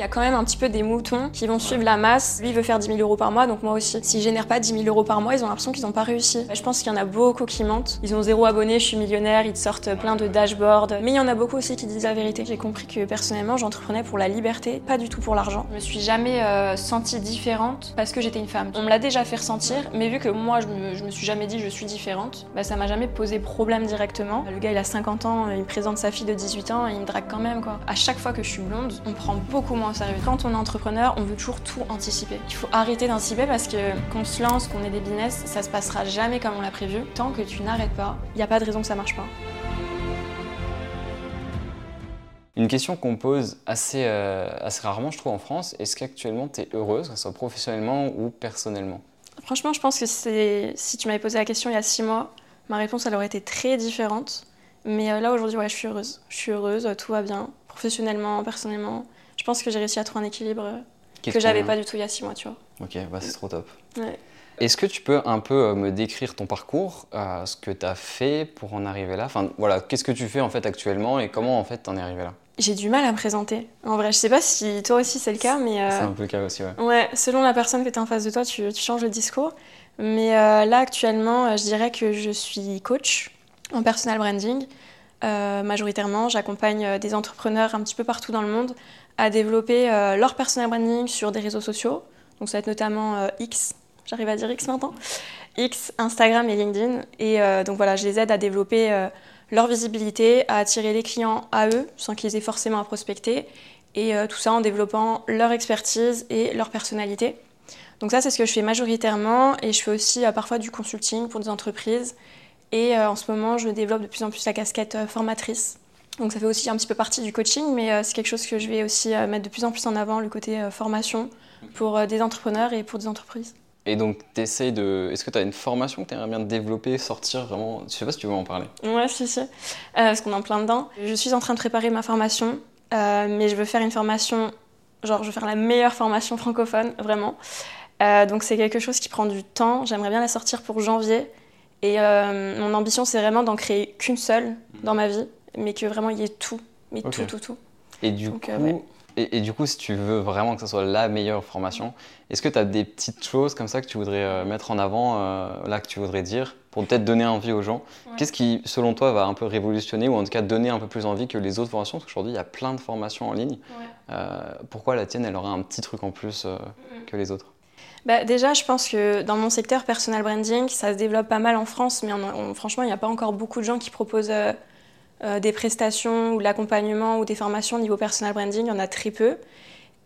Il y a quand même un petit peu des moutons qui vont suivre la masse. Lui, il veut faire 10 000 euros par mois, donc moi aussi. S'ils génèrent pas 10 000 euros par mois, ils ont l'impression qu'ils n'ont pas réussi. Je pense qu'il y en a beaucoup qui mentent. Ils ont zéro abonné, je suis millionnaire, ils te sortent plein de dashboards. Mais il y en a beaucoup aussi qui disent la vérité. J'ai compris que personnellement, j'entreprenais pour la liberté, pas du tout pour l'argent. Je me suis jamais euh, sentie différente parce que j'étais une femme. On me l'a déjà fait ressentir, mais vu que moi, je me, me suis jamais dit je suis différente, bah, ça m'a jamais posé problème directement. Le gars, il a 50 ans, il me présente sa fille de 18 ans et il me drague quand même, quoi. À chaque fois que je suis blonde, on prend beaucoup moins Quand on est entrepreneur, on veut toujours tout anticiper. Il faut arrêter d'anticiper parce que qu'on se lance, qu'on ait des business, ça se passera jamais comme on l'a prévu. Tant que tu n'arrêtes pas, il n'y a pas de raison que ça marche pas. Une question qu'on pose assez, euh, assez rarement, je trouve, en France, est-ce qu'actuellement tu es heureuse, que ce soit professionnellement ou personnellement? Franchement, je pense que si tu m'avais posé la question il y a six mois, ma réponse elle aurait été très différente. Mais euh, là aujourd'hui, ouais, je suis heureuse. Je suis heureuse, tout va bien, professionnellement, personnellement je pense que j'ai réussi à trouver un équilibre euh, que j'avais pas du tout il y a six mois, tu vois. Ok, bah c'est trop top. Ouais. Est-ce que tu peux un peu euh, me décrire ton parcours, euh, ce que tu as fait pour en arriver là? Enfin voilà, qu'est-ce que tu fais en fait actuellement et comment en fait t'en es arrivé là? J'ai du mal à me présenter. En vrai, je sais pas si toi aussi c'est le cas, mais... C'est un peu le cas aussi, ouais. Ouais, selon la personne que tu en face de toi, tu, tu changes le discours. Mais là actuellement, je dirais que je suis coach en personal branding. Majoritairement, j'accompagne des entrepreneurs un petit peu partout dans le monde à développer euh, leur personal branding sur des réseaux sociaux. Donc ça va être notamment euh, X, j'arrive à dire X maintenant, X, Instagram et LinkedIn. Et euh, donc voilà, je les aide à développer leur visibilité, à attirer les clients à eux sans qu'ils aient forcément à prospecter. Et tout ça en développant leur expertise et leur personnalité. Donc ça, c'est ce que je fais majoritairement. Et je fais aussi parfois du consulting pour des entreprises. Et en ce moment, je développe de plus en plus la casquette formatrice. Donc ça fait aussi un petit peu partie du coaching, mais euh, c'est quelque chose que je vais aussi euh, mettre de plus en plus en avant, le côté euh, formation pour des entrepreneurs et pour des entreprises. Et donc, tu essayes de. Est-ce que tu as une formation que tu aimerais bien développer, sortir vraiment? Je sais pas si tu veux en parler. Ouais, si, si. parce qu'on est en plein dedans. Je suis en train de préparer ma formation, mais je veux faire une formation. Genre, je veux faire la meilleure formation francophone, vraiment. donc, c'est quelque chose qui prend du temps. J'aimerais bien la sortir pour janvier. Et mon ambition, c'est vraiment d'en créer qu'une seule dans ma vie mais que vraiment il y ait tout, mais tout, tout, tout. Et du, coup, euh, et, du coup, si tu veux vraiment que ce soit la meilleure formation, est-ce que tu as des petites choses comme ça que tu voudrais euh, mettre en avant, euh, là que tu voudrais dire, pour peut-être donner envie aux gens? Qu'est-ce qui, selon toi, va un peu révolutionner ou en tout cas donner un peu plus envie que les autres formations? Parce qu'aujourd'hui, il y a plein de formations en ligne. pourquoi la tienne, elle aura un petit truc en plus que les autres? Bah, déjà, je pense que dans mon secteur personal branding, ça se développe pas mal en France, mais franchement, il n'y a pas encore beaucoup de gens qui proposent euh, des prestations ou de l'accompagnement ou des formations au niveau personal branding, il y en a très peu.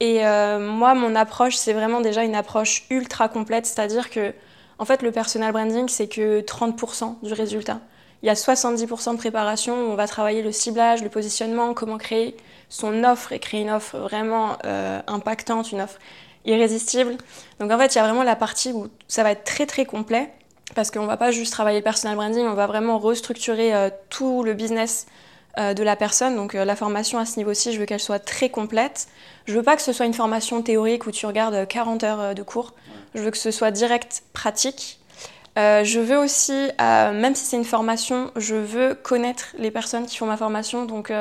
Et euh, moi, mon approche, c'est vraiment déjà une approche ultra complète, c'est-à-dire que, en fait, le personal branding, c'est que 30% du résultat. Il y a 70% de préparation où on va travailler le ciblage, le positionnement, comment créer son offre et créer une offre vraiment euh, impactante, une offre irrésistible. Donc en fait, il y a vraiment la partie où ça va être très très complet parce qu'on ne va pas juste travailler le personal branding, on va vraiment restructurer euh, tout le business euh, de la personne. Donc euh, la formation à ce niveau-ci, je veux qu'elle soit très complète. Je veux pas que ce soit une formation théorique où tu regardes 40 heures de cours. Je veux que ce soit direct, pratique. je veux aussi, même si c'est une formation, je veux connaître les personnes qui font ma formation. Donc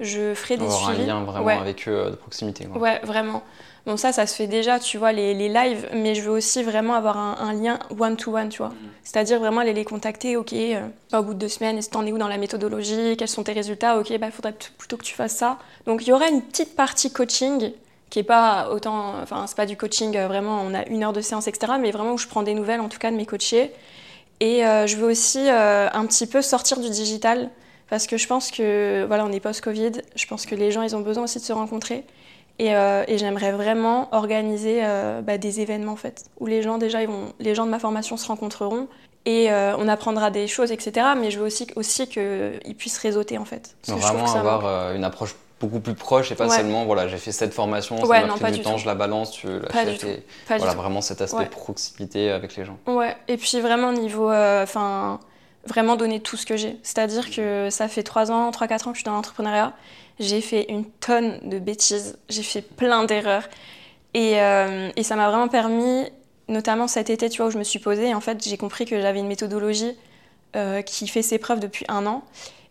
je ferai des Avoir suivis. un lien vraiment avec eux de proximité. Quoi. Ouais, vraiment. Bon, ça, ça se fait déjà, tu vois, les, les lives, mais je veux aussi vraiment avoir un, lien one-to-one, tu vois. Mm. C'est-à-dire vraiment aller les contacter, ok, euh, au bout de deux semaines, est-ce que t'en es où dans la méthodologie, quels sont tes résultats, ok, bah, il faudrait plutôt que tu fasses ça. Donc, il y aura une petite partie coaching qui est pas autant, enfin, c'est pas du coaching, euh, vraiment, on a une heure de séance, etc., mais vraiment où je prends des nouvelles, en tout cas, de mes coachés. Et euh, je veux aussi un petit peu sortir du digital, parce que je pense que, voilà, on est post-Covid, je pense que les gens, ils ont besoin aussi de se rencontrer. Euh, et, j'aimerais vraiment organiser euh, bah, des événements en fait, où les gens déjà, ils vont, les gens de ma formation se rencontreront et euh, on apprendra des choses, etc. Mais je veux aussi, aussi qu'ils puissent réseauter en fait. Donc vraiment avoir une approche beaucoup plus proche et pas seulement voilà j'ai fait cette formation, ça m'a pris du temps, je la balance, tu l'achètes et voilà vraiment cet aspect proximité avec les gens. Ouais et puis vraiment niveau enfin vraiment donner tout ce que j'ai. C'est-à-dire que ça fait 3 ans, 3-4 ans que je suis dans l'entrepreneuriat j'ai fait une tonne de bêtises, j'ai fait plein d'erreurs. Et, euh, et, ça m'a vraiment permis, notamment cet été, tu vois, où je me suis posée, en fait, j'ai compris que j'avais une méthodologie euh, qui fait ses preuves depuis un an.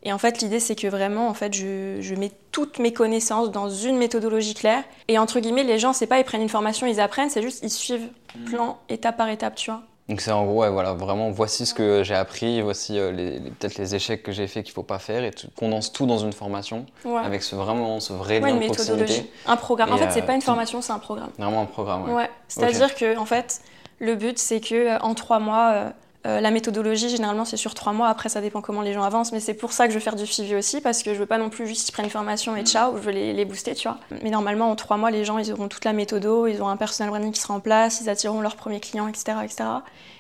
Et en fait, l'idée, c'est que vraiment, en fait, je, mets toutes mes connaissances dans une méthodologie claire. Et entre guillemets, les gens, c'est pas ils prennent une formation, ils apprennent, c'est juste ils suivent mmh. plan, étape par étape, tu vois. Donc c'est en gros, voilà, vraiment, voici ce que j'ai appris, voici euh, les, peut-être les échecs que j'ai fait qu'il faut pas faire, et tu condenses tout dans une formation, avec ce, vraiment ce vrai lien de proximité. Un programme. En fait, c'est pas une formation, c'est un programme. Vraiment un programme, ouais. C'est-à-dire que, en fait, le but, c'est que euh, en trois mois, euh, la méthodologie, généralement, c'est sur trois mois. Après, ça dépend comment les gens avancent. Mais c'est pour ça que je veux faire du suivi aussi, parce que je veux pas non plus juste qu'ils prennent une formation et ciao, je veux les, booster, tu vois. Mais normalement, en trois mois, les gens, ils auront toute la méthodo, ils auront un personnel branding qui sera en place, ils attireront leurs premiers clients, etc. etc.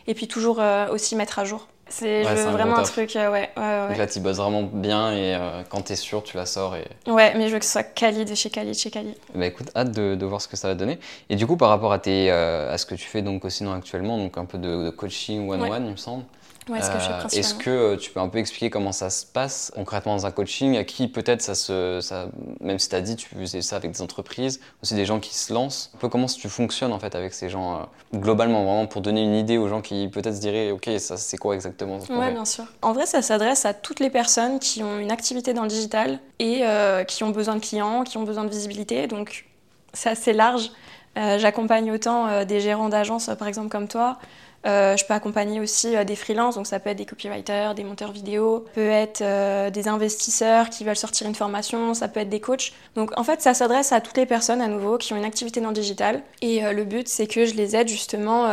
Et puis toujours euh, aussi mettre à jour. C'est vraiment un truc, euh, ouais, ouais, Donc là, tu bosses vraiment bien et euh, quand tu es sûr, tu la sors. Et... Ouais, mais je veux que ce soit Khalid de chez Khalid, chez Khalid. Bah écoute, hâte de, de, voir ce que ça va donner. Et du coup, par rapport à, tes, à ce que tu fais donc aussi actuellement, donc un peu de, de coaching one-one, il me semble. Euh, est-ce que, euh, tu peux un peu expliquer comment ça se passe concrètement dans un coaching? À qui peut-être ça se. Ça, même si tu as dit tu faisais ça avec des entreprises, aussi des gens qui se lancent. Un peu comment tu fonctionnes en fait avec ces gens euh, globalement, vraiment pour donner une idée aux gens qui peut-être se diraient Ok, ça c'est quoi exactement Oui, bien sûr. En vrai, ça s'adresse à toutes les personnes qui ont une activité dans le digital et qui ont besoin de clients, qui ont besoin de visibilité. Donc c'est assez large. J'accompagne autant des gérants d'agences, par exemple, comme toi, euh, je peux accompagner aussi euh, des freelances, donc ça peut être des copywriters, des monteurs vidéo, peut être euh, des investisseurs qui veulent sortir une formation, ça peut être des coachs. Donc en fait, ça s'adresse à toutes les personnes à nouveau qui ont une activité dans le digital. Et le but, c'est que je les aide justement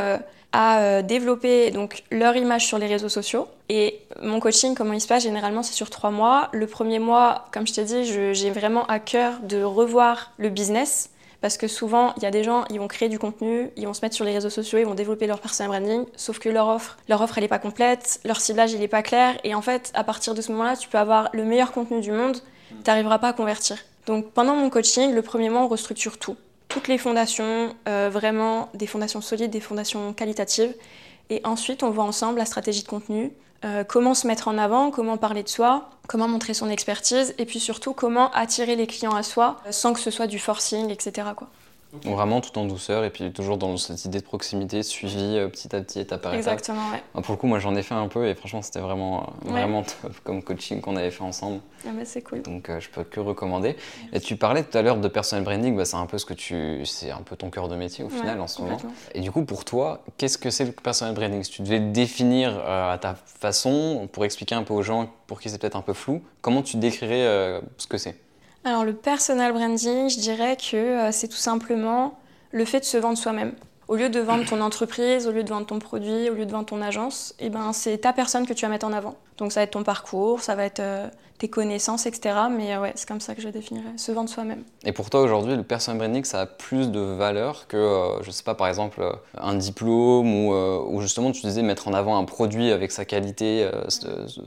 à développer donc leur image sur les réseaux sociaux. Et mon coaching, comment il se passe Généralement, c'est sur trois mois. Le premier mois, comme je t'ai dit, j'ai vraiment à cœur de revoir le business parce que souvent, il y a des gens, ils vont créer du contenu, ils vont se mettre sur les réseaux sociaux, ils vont développer leur personal branding, sauf que leur offre, leur offre, elle n'est pas complète, leur ciblage, il n'est pas clair. Et en fait, à partir de ce moment-là, tu peux avoir le meilleur contenu du monde, tu n'arriveras pas à convertir. Donc pendant mon coaching, le premier mois, on restructure tout. Toutes les fondations, euh, vraiment des fondations solides, des fondations qualitatives. Et ensuite, on voit ensemble la stratégie de contenu, euh, comment se mettre en avant, comment parler de soi, comment montrer son expertise, et puis surtout comment attirer les clients à soi sans que ce soit du forcing, etc. Quoi. Vraiment tout en douceur et puis toujours dans cette idée de proximité, suivi euh, petit à petit, étape par étape. Exactement, ouais. pour le coup, moi j'en ai fait un peu et franchement c'était vraiment, euh, vraiment top comme coaching qu'on avait fait ensemble. Ah bah c'est cool. Donc euh, je peux que recommander. Et tu parlais tout à l'heure de personal branding, bah, c'est un peu ce que tu, c'est un peu ton cœur de métier au final en ce moment. Et du coup pour toi, qu'est-ce que c'est le personal branding? Si tu devais le définir à ta façon, pour expliquer un peu aux gens pour qui c'est peut-être un peu flou, comment tu décrirais ce que c'est? Alors le personal branding, je dirais que euh, c'est tout simplement le fait de se vendre soi-même. Au lieu de vendre ton entreprise, au lieu de vendre ton produit, au lieu de vendre ton agence, eh ben, c'est ta personne que tu vas mettre en avant. Donc ça va être ton parcours, ça va être euh, tes connaissances, etc. Mais euh, ouais, c'est comme ça que je définirais, se vendre soi-même. Et pour toi aujourd'hui, le personal branding, ça a plus de valeur que, je je sais pas, par exemple, un diplôme ou, ou, justement tu disais mettre en avant un produit avec sa qualité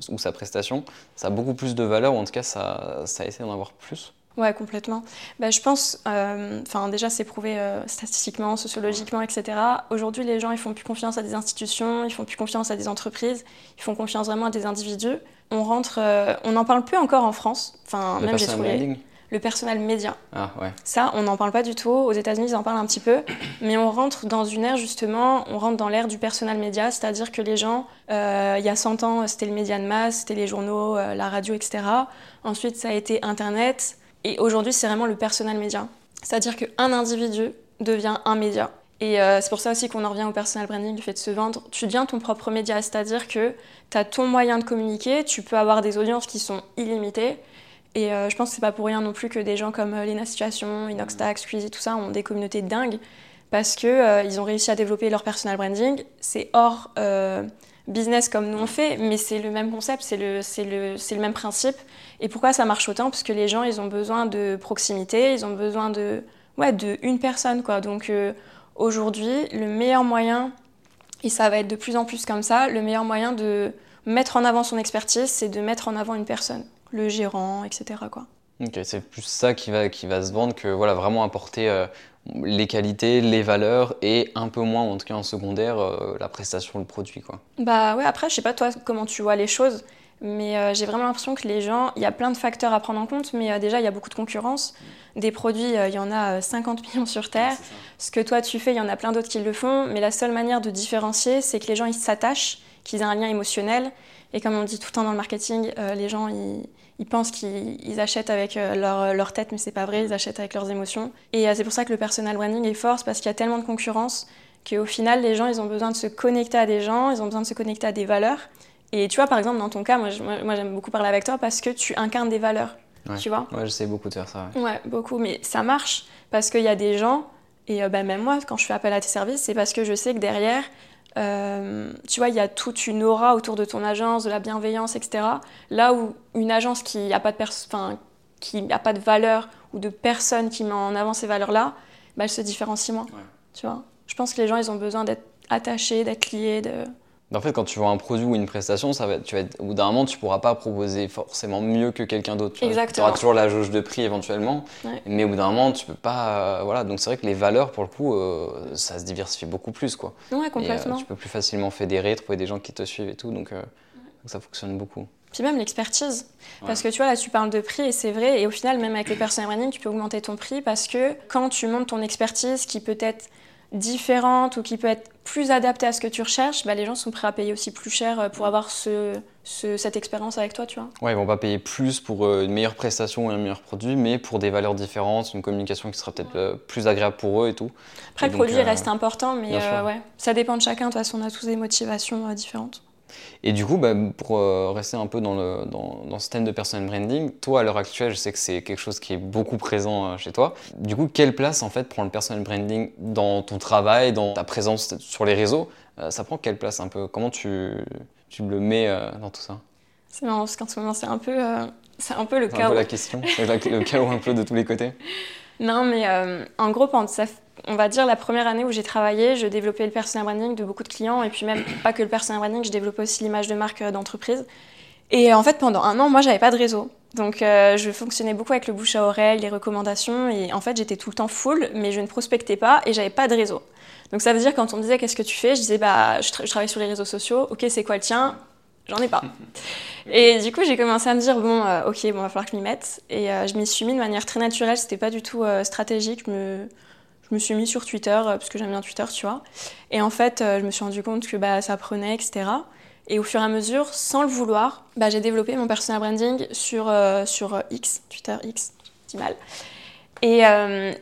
ou sa prestation. Ça a beaucoup plus de valeur ou en tout cas ça, ça essaie d'en avoir plus? Ouais, complètement. Bah, je pense, euh, enfin déjà c'est prouvé euh, statistiquement, sociologiquement, etc. Aujourd'hui, les gens ils font plus confiance à des institutions, ils font plus confiance à des entreprises, ils font confiance vraiment à des individus. On rentre, euh, on n'en parle plus encore en France. Enfin, même j'ai trouvé le personnel média. Ah, ouais. Ça, on n'en parle pas du tout. Aux États-Unis, ils en parlent un petit peu, mais on rentre dans une ère justement, on rentre dans l'ère du personnel média, c'est-à-dire que les gens, il y a 100 ans, c'était le média de masse, c'était les journaux, la radio, etc. Ensuite, ça a été Internet. Et aujourd'hui, c'est vraiment le personnel média. C'est-à-dire qu'un individu devient un média. Et euh, c'est pour ça aussi qu'on en revient au personal branding, du fait de se vendre. Tu deviens ton propre média, c'est-à-dire que tu as ton moyen de communiquer, tu peux avoir des audiences qui sont illimitées. Et euh, je pense que c'est pas pour rien non plus que des gens comme euh, Lena Situation, Inoxtax, Squeezie, tout ça ont des communautés dingues parce qu'ils ont réussi à développer leur personal branding. C'est hors business comme nous on fait, mais c'est le même concept, c'est le, le, le même principe. Et pourquoi ça marche autant? Parce que les gens, ils ont besoin de proximité, ils ont besoin de, ouais, de une personne. Quoi. Donc euh, aujourd'hui, le meilleur moyen, et ça va être de plus en plus comme ça, le meilleur moyen de mettre en avant son expertise, c'est de mettre en avant une personne, le gérant, etc. Quoi. Ok, c'est plus ça qui va, qui va se vendre que voilà, vraiment apporter euh, les qualités, les valeurs et un peu moins, en tout cas en secondaire, euh, la prestation, le produit. Quoi. Bah ouais, après, je sais pas toi comment tu vois les choses, mais euh, j'ai vraiment l'impression que les gens, il y a plein de facteurs à prendre en compte, mais déjà, il y a beaucoup de concurrence. Des produits, il y en a 50 millions sur Terre. Ce que toi tu fais, il y en a plein d'autres qui le font, mais la seule manière de différencier, c'est que les gens, ils s'attachent qu'ils aient un lien émotionnel. Et comme on dit tout le temps dans le marketing, les gens, ils, ils pensent qu'ils achètent avec leur, leur, tête, mais c'est pas vrai, ils achètent avec leurs émotions. Et c'est pour ça que le personal branding est fort, parce qu'il y a tellement de concurrence qu'au final, les gens, ils ont besoin de se connecter à des gens, ils ont besoin de se connecter à des valeurs. Et tu vois, par exemple, dans ton cas, moi, j'aime beaucoup parler avec toi parce que tu incarnes des valeurs. Tu vois Ouais, j'essaie beaucoup de faire ça. Ouais, beaucoup. Mais ça marche parce qu'il y a des gens, et euh, bah, même moi, quand je fais appel à tes services, c'est parce que je sais que derrière, euh, tu vois, il y a toute une aura autour de ton agence, de la bienveillance, etc. Là où une agence qui n'a pas, de qui a pas de valeur ou de personne qui met en avant ces valeurs-là, bah, elle se différencie moins. Tu vois? Je pense que les gens, ils ont besoin d'être attachés, d'être liés. De... En fait, quand tu vois un produit ou une prestation, ça va, tu vas être, au bout d'un moment, tu pourras pas proposer forcément mieux que quelqu'un d'autre. Exactement. Tu auras toujours la jauge de prix éventuellement, mais au bout d'un moment, tu peux pas. Euh, voilà, donc c'est vrai que les valeurs, pour le coup, euh, ça se diversifie beaucoup plus, quoi. Ouais, complètement. Et, tu peux plus facilement fédérer, trouver des gens qui te suivent et tout, donc, euh, donc ça fonctionne beaucoup. Puis même l'expertise. Parce que tu vois, là, tu parles de prix et c'est vrai. Et au final, même avec les personnes branding, tu peux augmenter ton prix parce que quand tu montes ton expertise qui peut être différente ou qui peut être plus adaptée à ce que tu recherches, bah, les gens sont prêts à payer aussi plus cher euh, pour avoir ce, cette expérience avec toi, tu vois. Ouais, ils vont pas payer plus pour euh, une meilleure prestation et un meilleur produit, mais pour des valeurs différentes, une communication qui sera peut-être euh, plus agréable pour eux et tout. Après, le produit reste important, mais ouais, ça dépend de chacun. De toute façon, on a tous des motivations différentes. Et du coup, bah, pour euh, rester un peu dans, le, dans, dans, ce thème de personal branding, toi à l'heure actuelle, je sais que c'est quelque chose qui est beaucoup présent euh, chez toi. Du coup, quelle place en fait prend le personal branding dans ton travail, dans ta présence sur les réseaux euh, Ça prend quelle place un peu? Comment tu, tu le mets dans tout ça? C'est marrant parce qu'en ce moment, c'est un peu, c'est un peu le chaos. un peu la question, c'est le chaos un peu de tous les côtés. Non, mais en gros, on va dire la première année où j'ai travaillé, je développais le personal branding de beaucoup de clients et puis même pas que le personal branding, je développais aussi l'image de marque euh, d'entreprise. Et en fait, pendant un an, moi, j'avais pas de réseau. Donc, euh, je fonctionnais beaucoup avec le bouche à oreille, les recommandations. Et en fait, j'étais tout le temps full, mais je ne prospectais pas et j'avais pas de réseau. Donc, ça veut dire quand on me disait qu'est-ce que tu fais, je disais bah, je, travaille sur les réseaux sociaux. Ok, c'est quoi le tien? J'en ai pas. Et du coup, j'ai commencé à me dire bon, euh, ok, bon, va falloir que je m'y mette. Et je m'y suis mis de manière très naturelle. C'était pas du tout stratégique. Je me je me suis mis sur Twitter euh, parce que j'aime bien Twitter, tu vois. Et en fait, euh, je me suis rendu compte que bah, ça prenait, etc. Et au fur et à mesure, sans le vouloir, bah, j'ai développé mon personal branding sur, euh, sur X, Twitter X, dis mal. Et,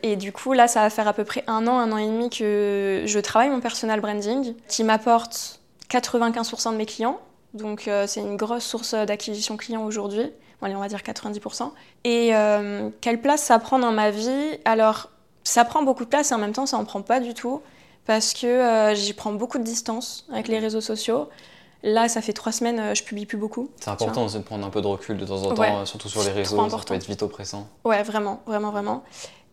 et, du coup, là, ça va faire à peu près un an, un an et demi que je travaille mon personal branding, qui m'apporte 95% de mes clients. Donc, c'est une grosse source d'acquisition client aujourd'hui. Bon, on va dire 90%. Et quelle place ça prend dans ma vie? Alors, ça prend beaucoup de place et en même temps, ça en prend pas du tout parce que euh, j'y prends beaucoup de distance avec les réseaux sociaux. Là, ça fait trois semaines, euh, je publie plus beaucoup. C'est important de prendre un peu de recul de temps en temps, euh, surtout sur les réseaux, ça peut être vite oppressant. Ouais, vraiment, vraiment, vraiment.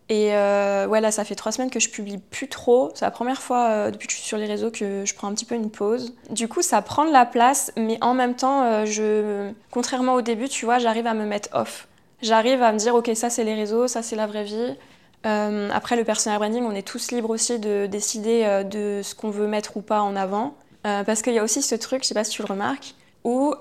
Et là, ça fait trois semaines que je publie plus trop. C'est la première fois depuis que je suis sur les réseaux que je prends un petit peu une pause. Du coup, ça prend de la place, mais en même temps, je, contrairement au début, tu vois, j'arrive à me mettre off. J'arrive à me dire, ok, ça c'est les réseaux, ça c'est la vraie vie. Euh, après, le personal branding, on est tous libres aussi de décider euh, de ce qu'on veut mettre ou pas en avant. Euh, parce qu'il y a aussi ce truc, je sais pas si tu le remarques, où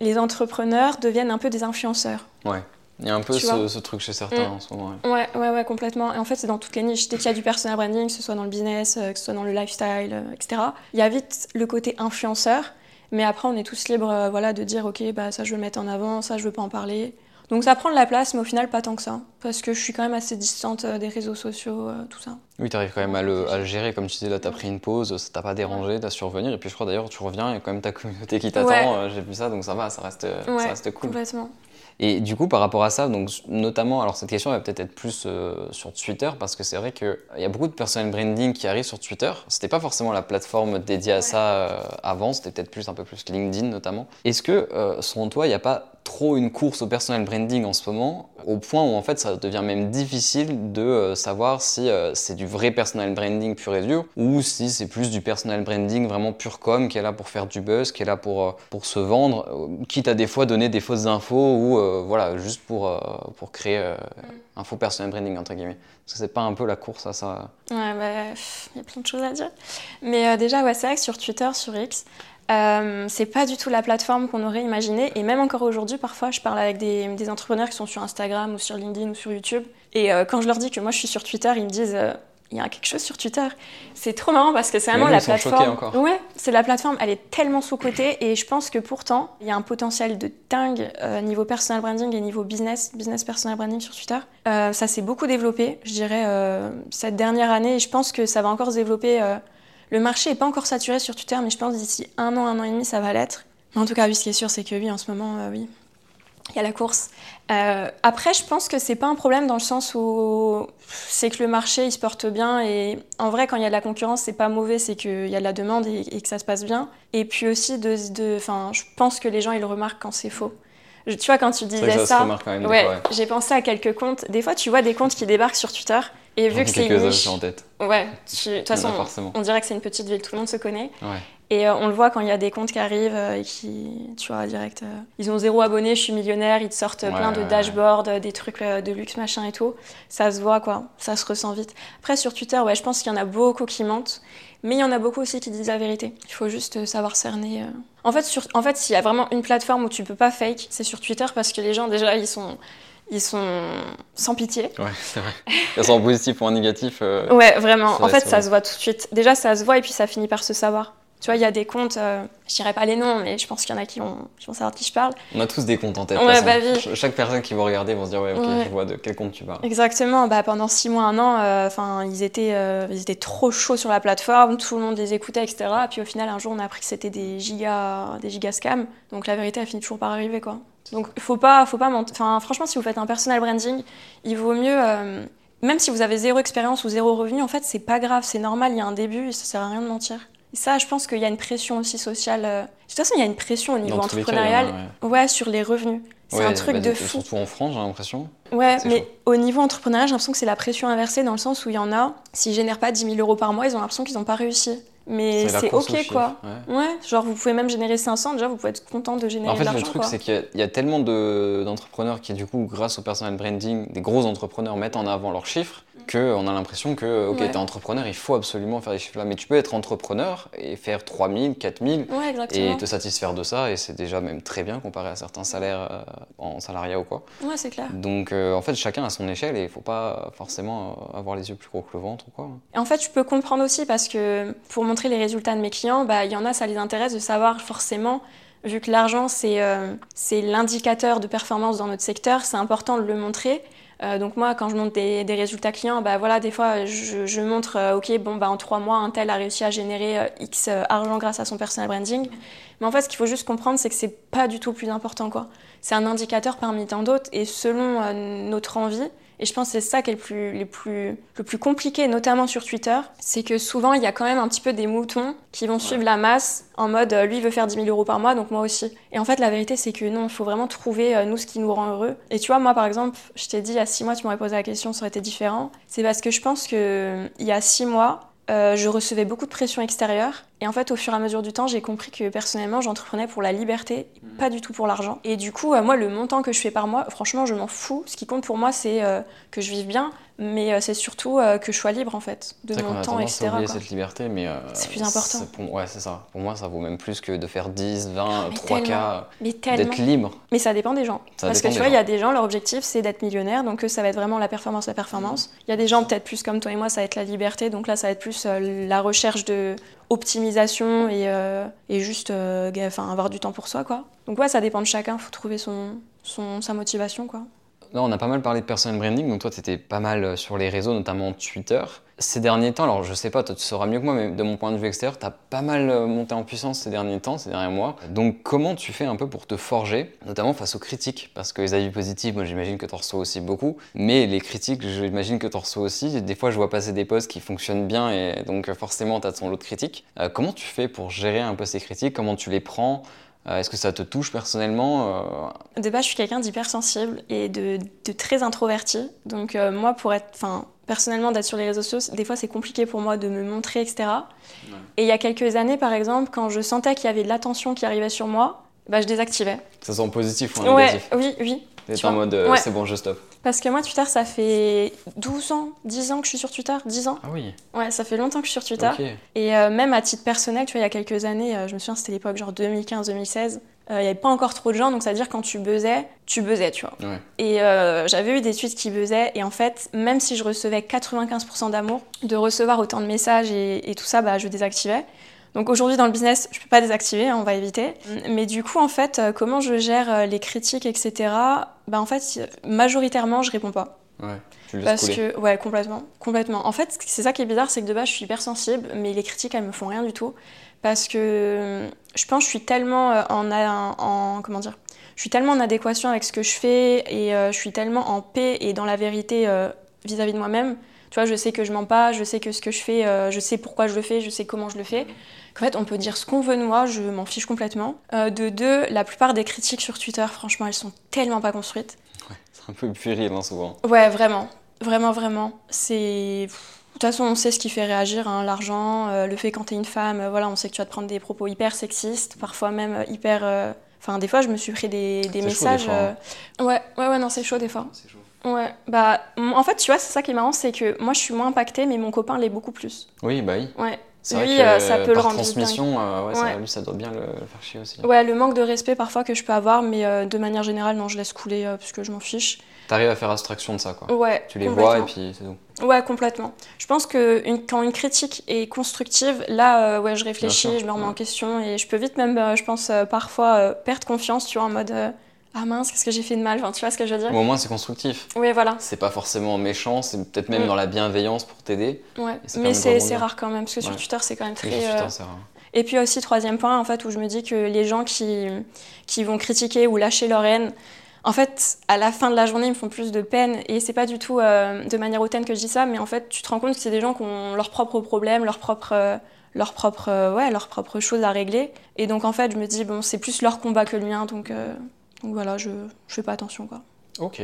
les entrepreneurs deviennent un peu des influenceurs. Ouais. Il y a un peu ce, truc chez certains mm. en ce moment. Ouais. ouais, ouais, complètement. Et en fait, c'est dans toutes les niches. Dès qu'il y a du personal branding, que ce soit dans le business, que ce soit dans le lifestyle, etc., il y a vite le côté influenceur. Mais après, on est tous libres voilà, de dire, OK, bah, ça, je veux le mettre en avant, ça, je veux pas en parler. Donc ça prend de la place, mais au final pas tant que ça, parce que je suis quand même assez distante euh, des réseaux sociaux, euh, tout ça. Oui, tu arrives quand même à le, gérer, comme tu disais, là tu as pris une pause, ça t'a pas dérangé, tu as survenir, et puis je crois d'ailleurs tu reviens, il y a quand même ta communauté qui t'attend, euh, j'ai vu ça, donc ça va, ça reste, ça reste cool. Complètement. Et du coup, par rapport à ça, donc notamment, alors cette question va peut-être être plus euh, sur Twitter, parce que c'est vrai qu'il y a beaucoup de personal branding qui arrivent sur Twitter. C'était pas forcément la plateforme dédiée à ça euh, avant, c'était peut-être plus un peu plus LinkedIn notamment. Est-ce que, euh, selon toi, il n'y a pas trop une course au personal branding en ce moment, au point où en fait ça devient même difficile de savoir si c'est du vrai personal branding pur et dur, ou si c'est plus du personal branding vraiment pur com, qui est là pour faire du buzz, qui est là pour, pour se vendre, quitte à des fois donner des fausses infos ou euh, voilà, juste pour, euh, pour créer euh, un faux personal branding, entre guillemets. Parce que c'est pas un peu la course à ça Ouais, bah, il y a plein de choses à dire. Mais déjà, ouais, sur Twitter, sur X, c'est pas du tout la plateforme qu'on aurait imaginé. Et même encore aujourd'hui, parfois, je parle avec des, des, entrepreneurs qui sont sur Instagram ou sur LinkedIn ou sur YouTube. Et quand je leur dis que moi je suis sur Twitter, ils me disent il y a quelque chose sur Twitter. C'est trop marrant parce que c'est vraiment la plateforme. encore. Ouais, c'est la plateforme, elle est tellement sous-cotée et je pense que pourtant, il y a un potentiel de dingue euh, niveau personal branding et niveau business, business personal branding sur Twitter. Euh, ça s'est beaucoup développé, je dirais, euh, cette dernière année et je pense que ça va encore se développer. Le marché n'est pas encore saturé sur Twitter, mais je pense d'ici un an, un an et demi, ça va l'être. Mais en tout cas, oui, ce qui est sûr, c'est que oui, en ce moment, euh, oui, il y a la course. Euh, après, je pense que c'est pas un problème dans le sens où c'est que le marché il se porte bien et en vrai, quand il y a de la concurrence, c'est pas mauvais, c'est qu'il y a de la demande et, et que ça se passe bien. Et puis aussi, de, enfin, je pense que les gens ils le remarquent quand c'est faux. Je- tu vois, quand tu disais ça, ça, ouais. j'ai pensé à quelques comptes. Des fois, tu vois des comptes qui débarquent sur Twitter et vu que c'est une niche, en tête. ouais, de toute façon, on dirait que c'est une petite ville, tout le monde se connaît. Ouais. Et euh, on le voit quand il y a des comptes qui arrivent euh, et qui, tu vois, direct, euh, ils ont zéro abonné, je suis millionnaire, ils te sortent Ouais, plein de ouais, dashboards, des trucs de luxe, machin et tout. Ça se voit, quoi. Ça se ressent vite. Après, sur Twitter, ouais, je pense qu'il y en a beaucoup qui mentent, mais il y en a beaucoup aussi qui disent la vérité. Il faut juste savoir cerner. En fait, sur, en fait, s'il y a vraiment une plateforme où tu peux pas fake, c'est sur Twitter parce que les gens, déjà, ils sont, ils sont sans pitié. Ouais, c'est vrai. Ce soit en positif ou en négatif. euh, Ouais, vraiment. En fait, ça se voit tout de suite. Déjà, ça se voit et puis ça finit par se savoir. Tu vois, il y a des comptes, euh, je dirais pas les noms, mais je pense qu'il y en a qui vont, qui vont savoir de qui je parle. On a tous des comptes en tête. Ouais, bah oui. Ch- Chaque personne qui va regarder va se dire Ouais, ok, Ouais. je vois de quel compte tu parles. Exactement, bah, pendant six mois, un an, euh, enfin, ils, étaient, euh, ils étaient trop chauds sur la plateforme, tout le monde les écoutait, etc. Et puis au final, un jour, on a appris que c'était des gigas, des gigas scams. Donc la vérité, elle finit toujours par arriver, quoi. Donc faut pas, faut pas mentir. Enfin, franchement, si vous faites un personal branding, il vaut mieux. euh, même si vous avez zéro expérience ou zéro revenu, en fait, c'est pas grave, c'est normal, il y a un début et ça sert à rien de mentir. Et ça, je pense qu'il y a une pression aussi sociale. euh, De toute façon, il y a une pression au niveau cas, entrepreneurial. ouais. Ouais, sur les revenus. C'est Ouais, un truc bah, de et fou. Surtout en France, j'ai l'impression. Ouais, mais chaud. au niveau entrepreneurial, j'ai l'impression que c'est la pression inversée dans le sens où il y en a, s'ils génèrent pas 10 000 euros par mois, ils ont l'impression qu'ils n'ont pas réussi. Mais c'est ok chiffre, quoi. ouais. Ouais, genre vous pouvez même générer 500, déjà vous pouvez être content de générer En fait, de le l'argent truc, quoi. c'est qu'il y a- il y, a tellement de- d'entrepreneurs qui, du coup, grâce au personal branding, des gros entrepreneurs mettent en avant leurs chiffres, qu'on a l'impression que, ok, Ouais. t'es entrepreneur, il faut absolument faire des chiffres là. Mais tu peux être entrepreneur et faire 3000, 4000 Ouais, et te satisfaire de ça, et c'est déjà même très bien comparé à certains salaires euh, en salariat ou quoi. Ouais, c'est clair. Donc, euh, en fait, chacun a son échelle et il faut pas forcément euh, avoir les yeux plus gros que le ventre ou quoi. Et en fait, je peux comprendre aussi parce que pour montrer les résultats de mes clients, bah, il y en a, ça les intéresse de savoir forcément, vu que l'argent, c'est euh, l'indicateur de performance dans notre secteur, c'est important de le montrer. Euh, donc moi, quand je montre des, des résultats clients, bah voilà, des fois, je, je montre, euh, ok, bon, bah en trois mois, un tel a réussi à générer euh, X argent grâce à son personal branding. Mais en fait, ce qu'il faut juste comprendre, c'est que c'est pas du tout plus important, quoi. C'est un indicateur parmi tant d'autres, et selon notre envie, et je pense que c'est ça qui est le plus, les plus, le plus compliqué, notamment sur Twitter, c'est que souvent il y a quand même un petit peu des moutons qui vont suivre la masse en mode euh, lui veut faire 10 000 euros par mois, donc moi aussi. Et en fait, la vérité c'est que non, il faut vraiment trouver euh, nous ce qui nous rend heureux. Et tu vois, moi par exemple, je t'ai dit il y a 6 mois, tu m'aurais posé la question, ça aurait été différent. C'est parce que je pense que il y a 6 mois, euh, je recevais beaucoup de pression extérieure. Et en fait, au fur et à mesure du temps, j'ai compris que personnellement, j'entreprenais pour la liberté, pas du tout pour l'argent. Et du coup, euh, moi, le montant que je fais par mois, franchement, je m'en fous. Ce qui compte pour moi, c'est euh, que je vive bien, mais euh, c'est surtout euh, que je sois libre, en fait, de mon temps, etc. à cette liberté, mais. euh, C'est plus important. pour- ouais, c'est ça. Pour moi, ça vaut même plus que de faire 10, 20, Ah, mais 3K, tellement. Mais tellement. d'être libre. Mais ça dépend des gens. Ça Parce que tu vois, il y a des gens, leur objectif, c'est d'être millionnaire, donc ça va être vraiment la performance, la performance. Il y a des gens, peut-être plus comme toi et moi, ça va être la liberté, donc là, ça va être plus la recherche de optimisation et, euh, et juste euh, avoir du temps pour soi, quoi. Donc ouais, ça dépend de chacun, faut trouver son, son, sa motivation, quoi. On a pas mal parlé de personal branding, donc toi, tu étais pas mal euh, sur les réseaux, notamment Twitter. Ces derniers temps, alors je sais pas, toi tu sauras mieux que moi, mais de mon point de vue extérieur, tu as pas mal euh, monté en puissance ces derniers temps, ces derniers mois. Donc comment tu fais un peu pour te forger, notamment face aux critiques? Parce que les avis positifs, moi j'imagine que tu reçois aussi beaucoup, mais les critiques, j'imagine que tu reçois aussi. Des fois, je vois passer des posts qui fonctionnent bien, et donc forcément, tu as ton lot de critiques. Euh, comment tu fais pour gérer un peu ces critiques? Comment tu les prends? Est-ce que ça te touche personnellement Euh, De base, je suis quelqu'un d'hypersensible et de, de très introverti. Donc euh, moi, pour être, enfin, personnellement, d'être sur les réseaux sociaux, des fois, c'est compliqué pour moi de me montrer, etc. Et il y a quelques années, par exemple, quand je sentais qu'il y avait de l'attention qui arrivait sur moi, bah, je désactivais. Que ce soit en positif ou en Ouais, négatif? oui, oui. T'es en vois. mode euh, Ouais. c'est bon, je stoppe. Parce que moi, Twitter, ça fait 12 ans, 10 ans que je suis sur Twitter, 10 ans. Ah oui, Ouais, ça fait longtemps que je suis sur Twitter. ok. Et euh, même à titre personnel, tu vois, il y a quelques années, euh, je me souviens, c'était l'époque genre 2015-2016, il n'y avait pas encore trop de gens, donc ça veut dire quand tu buzzais, tu buzzais, tu vois. Ouais. Et euh, j'avais eu des tweets qui buzzaient, et en fait, même si je recevais 95% d'amour, de recevoir autant de messages et, et tout ça, bah, je désactivais. Donc aujourd'hui dans le business, je peux pas désactiver, hein, on va éviter. Mais du coup, en fait, euh, comment je gère euh, les critiques, etc. Bah en fait, majoritairement, je réponds pas. Ouais. Tu Parce couler. que, ouais, complètement, complètement. En fait, c'est ça qui est bizarre, c'est que de base, je suis hyper sensible, mais les critiques, elles me font rien du tout. Parce que je pense que je suis tellement euh, en, en, en- comment dire, je suis tellement en adéquation avec ce que je fais et euh, je suis tellement en paix et dans la vérité euh, vis-à-vis de moi-même. Tu vois, je sais que je mens pas, je sais que ce que je fais, euh, je sais pourquoi je le fais, je sais comment je le fais. Qu'en fait, on peut dire ce qu'on veut de moi, je m'en fiche complètement. Euh, de deux, la plupart des critiques sur Twitter, franchement, elles sont tellement pas construites. C'est un peu puéril, hein, souvent. Ouais, vraiment. Vraiment, vraiment. C'est. De toute façon, on sait ce qui fait réagir, hein, l'argent, euh, le fait quand t'es une femme, euh, voilà, on sait que tu vas te prendre des propos hyper sexistes, parfois même hyper. euh, Enfin, des fois, je me suis pris des, chaud, des messages. fois, hein. Ouais, ouais, ouais, non, c'est chaud des fois. C'est chaud. Ouais, bah, en fait, tu vois, c'est ça qui est marrant, c'est que moi, je suis moins impactée, mais mon copain l'est beaucoup plus. Oui, bah oui. Ouais. C'est vrai Lui, que euh, ça peut le rendre transmission, euh, ouais, ça- lui, ça doit bien le, faire chier aussi. Ouais, le manque de respect parfois que je peux avoir, mais euh, de manière générale, non, je laisse couler euh, parce que je m'en fiche. T'arrives à faire abstraction de ça, quoi. Ouais. Tu les vois et puis c'est tout. Ouais, complètement. Je pense que une- quand une critique est constructive, là, ouais, je réfléchis, je me remets ouais. en question et je peux vite même, je pense, parfois perdre confiance, tu vois, en mode ah mince, qu'est-ce que j'ai fait de mal, enfin, tu vois ce que je veux dire au moins, c'est constructif. Oui, voilà. C'est pas forcément méchant, c'est peut-être même Mm. dans la bienveillance pour t'aider. Ouais. Mais c'est rare quand même, parce que sur Ouais. Twitter, c'est quand même très. euh, rare. Et puis aussi, troisième point, en fait, où je me dis que les gens qui, qui vont critiquer ou lâcher leur haine, en fait, à la fin de la journée, ils me font plus de peine. Et c'est pas du tout euh, de manière hautaine que je dis ça, mais en fait, tu te rends compte que c'est des gens qui ont leurs propres problèmes, leurs propres, euh, leurs propres, euh, ouais, leurs propres choses à régler. Et donc, en fait, je me dis, bon, c'est plus leur combat que le mien, donc, donc voilà, je, je fais pas attention, quoi. Ok.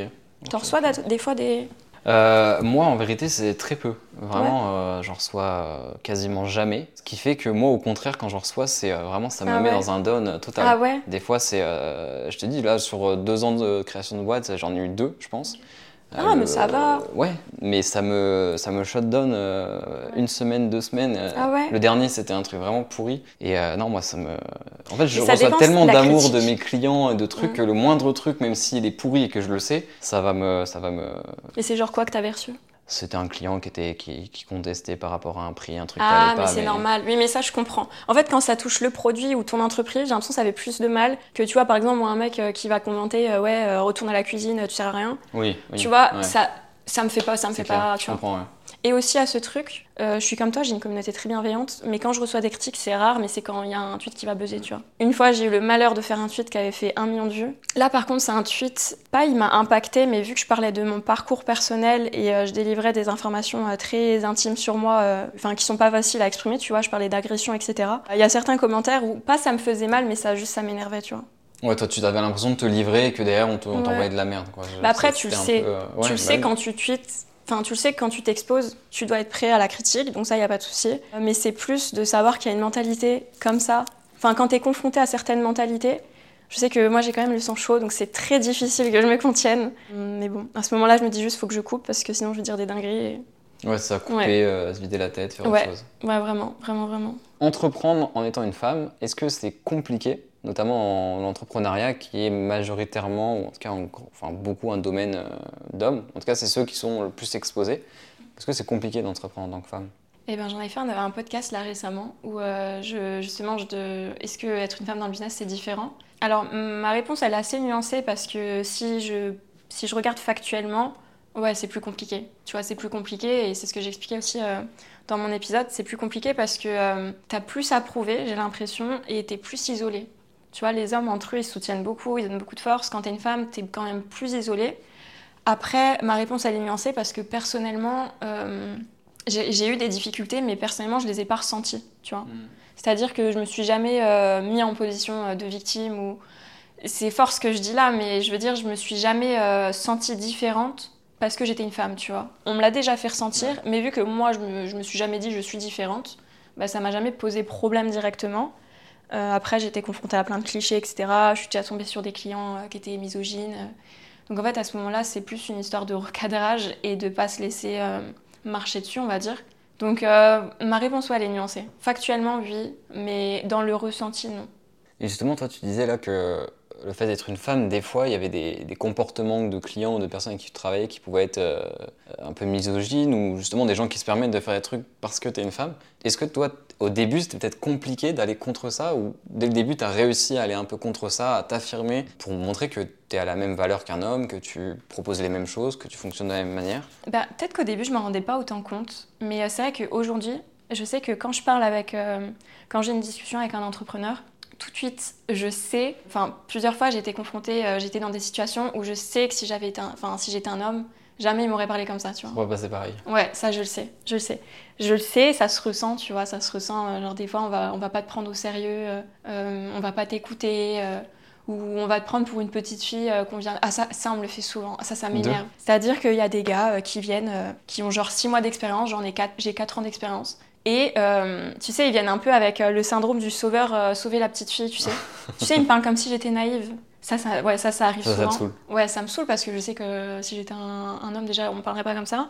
T'en reçois des, fois des. Euh, moi, en vérité, c'est très peu. Vraiment, euh, j'en reçois euh, quasiment jamais. Ce qui fait que moi, au contraire, quand j'en reçois, c'est vraiment, ça me Ah met ouais. dans un down total. Ah ouais Des fois, c'est. je te dis, là, sur deux ans de création de boîte, j'en ai eu deux, je pense. Ah, mais ça va. ouais, mais ça me, ça me shut down euh, une semaine, deux semaines. euh, Ah ouais Le dernier, c'était un truc vraiment pourri. Et euh, non, moi, ça me. En fait, je reçois tellement d'amour de mes clients et de trucs que le moindre truc, même s'il est pourri et que je le sais, ça va me. Ça va me... Et c'est genre quoi que t'avais reçu? C'était un client qui, était, qui, qui contestait par rapport à un prix, un truc Ah, mais c'est normal. Oui, mais ça, je comprends. En fait, quand ça touche le produit ou ton entreprise, j'ai l'impression que ça fait plus de mal que, tu vois, par exemple, moi, un mec euh, qui va commenter, euh, ouais, euh, retourne à la cuisine, tu sers à rien. Oui, oui, tu vois, ouais, ça, ça me fait pas, ça me fait clair, pas, je tu vois. comprends, ouais. Et aussi à ce truc, euh, je suis comme toi, j'ai une communauté très bienveillante, mais quand je reçois des critiques, c'est rare, mais c'est quand il y a un tweet qui va buzzer, tu vois. Une fois, j'ai eu le malheur de faire un tweet qui avait fait un million de vues. Là, par contre, c'est un tweet, pas il m'a impacté, mais vu que je parlais de mon parcours personnel et euh, je délivrais des informations euh, très intimes sur moi, enfin, qui sont pas faciles à exprimer, tu vois, je parlais d'agression, etc. Il y a certains commentaires où, pas ça me faisait mal, mais ça juste, ça m'énervait, tu vois. Ouais, toi, tu avais l'impression de te livrer et que derrière, on te- on Ouais. t'envoyait de la merde. Quoi. Bah après, tu le sais. peu, euh, ouais, tu le bah sais oui. quand tu tweets, enfin tu le sais que quand tu t'exposes, tu dois être prêt à la critique, donc ça y a pas de souci. Euh, Mais c'est plus de savoir qu'il y a une mentalité comme ça. Enfin quand tu es confronté à certaines mentalités, je sais que moi j'ai quand même le sang chaud, donc c'est très difficile que je me contienne. Mais bon, à ce moment-là, je me dis juste faut que je coupe parce que sinon je vais dire des dingueries. et- Ouais, ça, couper, Ouais. euh, se vider la tête, faire Ouais. autre chose. Ouais, vraiment, vraiment, vraiment. Entreprendre en étant une femme, est-ce que c'est compliqué, notamment en entrepreneuriat qui est majoritairement, ou en tout cas enfin, beaucoup un domaine euh, d'hommes En tout cas, c'est ceux qui sont le plus exposés. Est-ce que c'est compliqué d'entreprendre en tant que femme Eh ben, j'en avais fait un, un podcast là récemment où euh, justement, est-ce que être une femme dans le business c'est différent? Alors ma réponse elle est assez nuancée parce que si je, si je regarde factuellement, ouais c'est plus compliqué. Tu vois, c'est plus compliqué et c'est ce que j'expliquais aussi euh, dans mon épisode. C'est plus compliqué parce que t'as plus à prouver, j'ai l'impression, et t'es plus isolée. Tu vois, les hommes entre eux ils se soutiennent beaucoup, ils donnent beaucoup de force. Quand t'es une femme, t'es quand même plus isolée. Après, ma réponse elle est nuancée parce que personnellement. euh, j'ai eu des difficultés, mais personnellement, je les ai pas ressenties, tu vois. C'est-à-dire que je me suis jamais euh, mis en position euh, de victime ou c'est fort ce que je dis là, mais je veux dire, je me suis jamais euh, sentie différente parce que j'étais une femme, tu vois. On me l'a déjà fait ressentir, mais vu que moi, je me, je me suis jamais dit je suis différente, bah, ça m'a jamais posé problème directement. Euh, après, j'étais confrontée à plein de clichés, etc. Je suis déjà tombée sur des clients euh, qui étaient misogynes. Donc en fait, à ce moment-là, c'est plus une histoire de recadrage et de pas se laisser euh, marcher dessus, on va dire. Donc ma réponse, ouais, elle est nuancée. Factuellement, oui, mais dans le ressenti, non. Et justement, toi, tu disais là que le fait d'être une femme, des fois, il y avait des, comportements de clients ou de personnes avec qui tu travaillais qui pouvaient être un peu misogynes ou justement des gens qui se permettent de faire des trucs parce que tu es une femme. Est-ce que toi, au début, c'était peut-être compliqué d'aller contre ça ou dès le début, tu as réussi à aller un peu contre ça, à t'affirmer pour montrer que tu es à la même valeur qu'un homme, que tu proposes les mêmes choses, que tu fonctionnes de la même manière? Bah, Peut-être qu'au début, je ne m'en rendais pas autant compte, mais euh, c'est vrai qu'aujourd'hui, je sais que quand je parle avec, euh, quand j'ai une discussion avec un entrepreneur, tout de suite, je sais, enfin plusieurs fois j'ai été confrontée, euh, j'étais dans des situations où je sais que si j'avais été, si j'étais un homme, jamais il m'aurait parlé comme ça, tu vois. Ça va passer pareil. Ouais, ça je le sais, je le sais. Je le sais, ça se ressent, tu vois, ça se ressent. Euh, genre des fois on va, on va pas te prendre au sérieux, euh, on va pas t'écouter. ou on va te prendre pour une petite fille qu'on vient. Ah, ça, ça, on me le fait souvent. Ça, ça m'énerve. C'est-à-dire qu'il y a des gars qui viennent, qui ont genre 6 mois d'expérience, j'en ai 4, j'ai 4 ans d'expérience. Et euh, tu sais, ils viennent un peu avec euh, le syndrome du sauveur, euh, sauver la petite fille, tu sais. tu sais, ils me parlent comme si j'étais naïve. Ça, ça, ouais, ça, ça arrive souvent. Ça saoule. Ouais, ça me saoule parce que je sais que si j'étais un, homme, déjà, on me parlerait pas comme ça.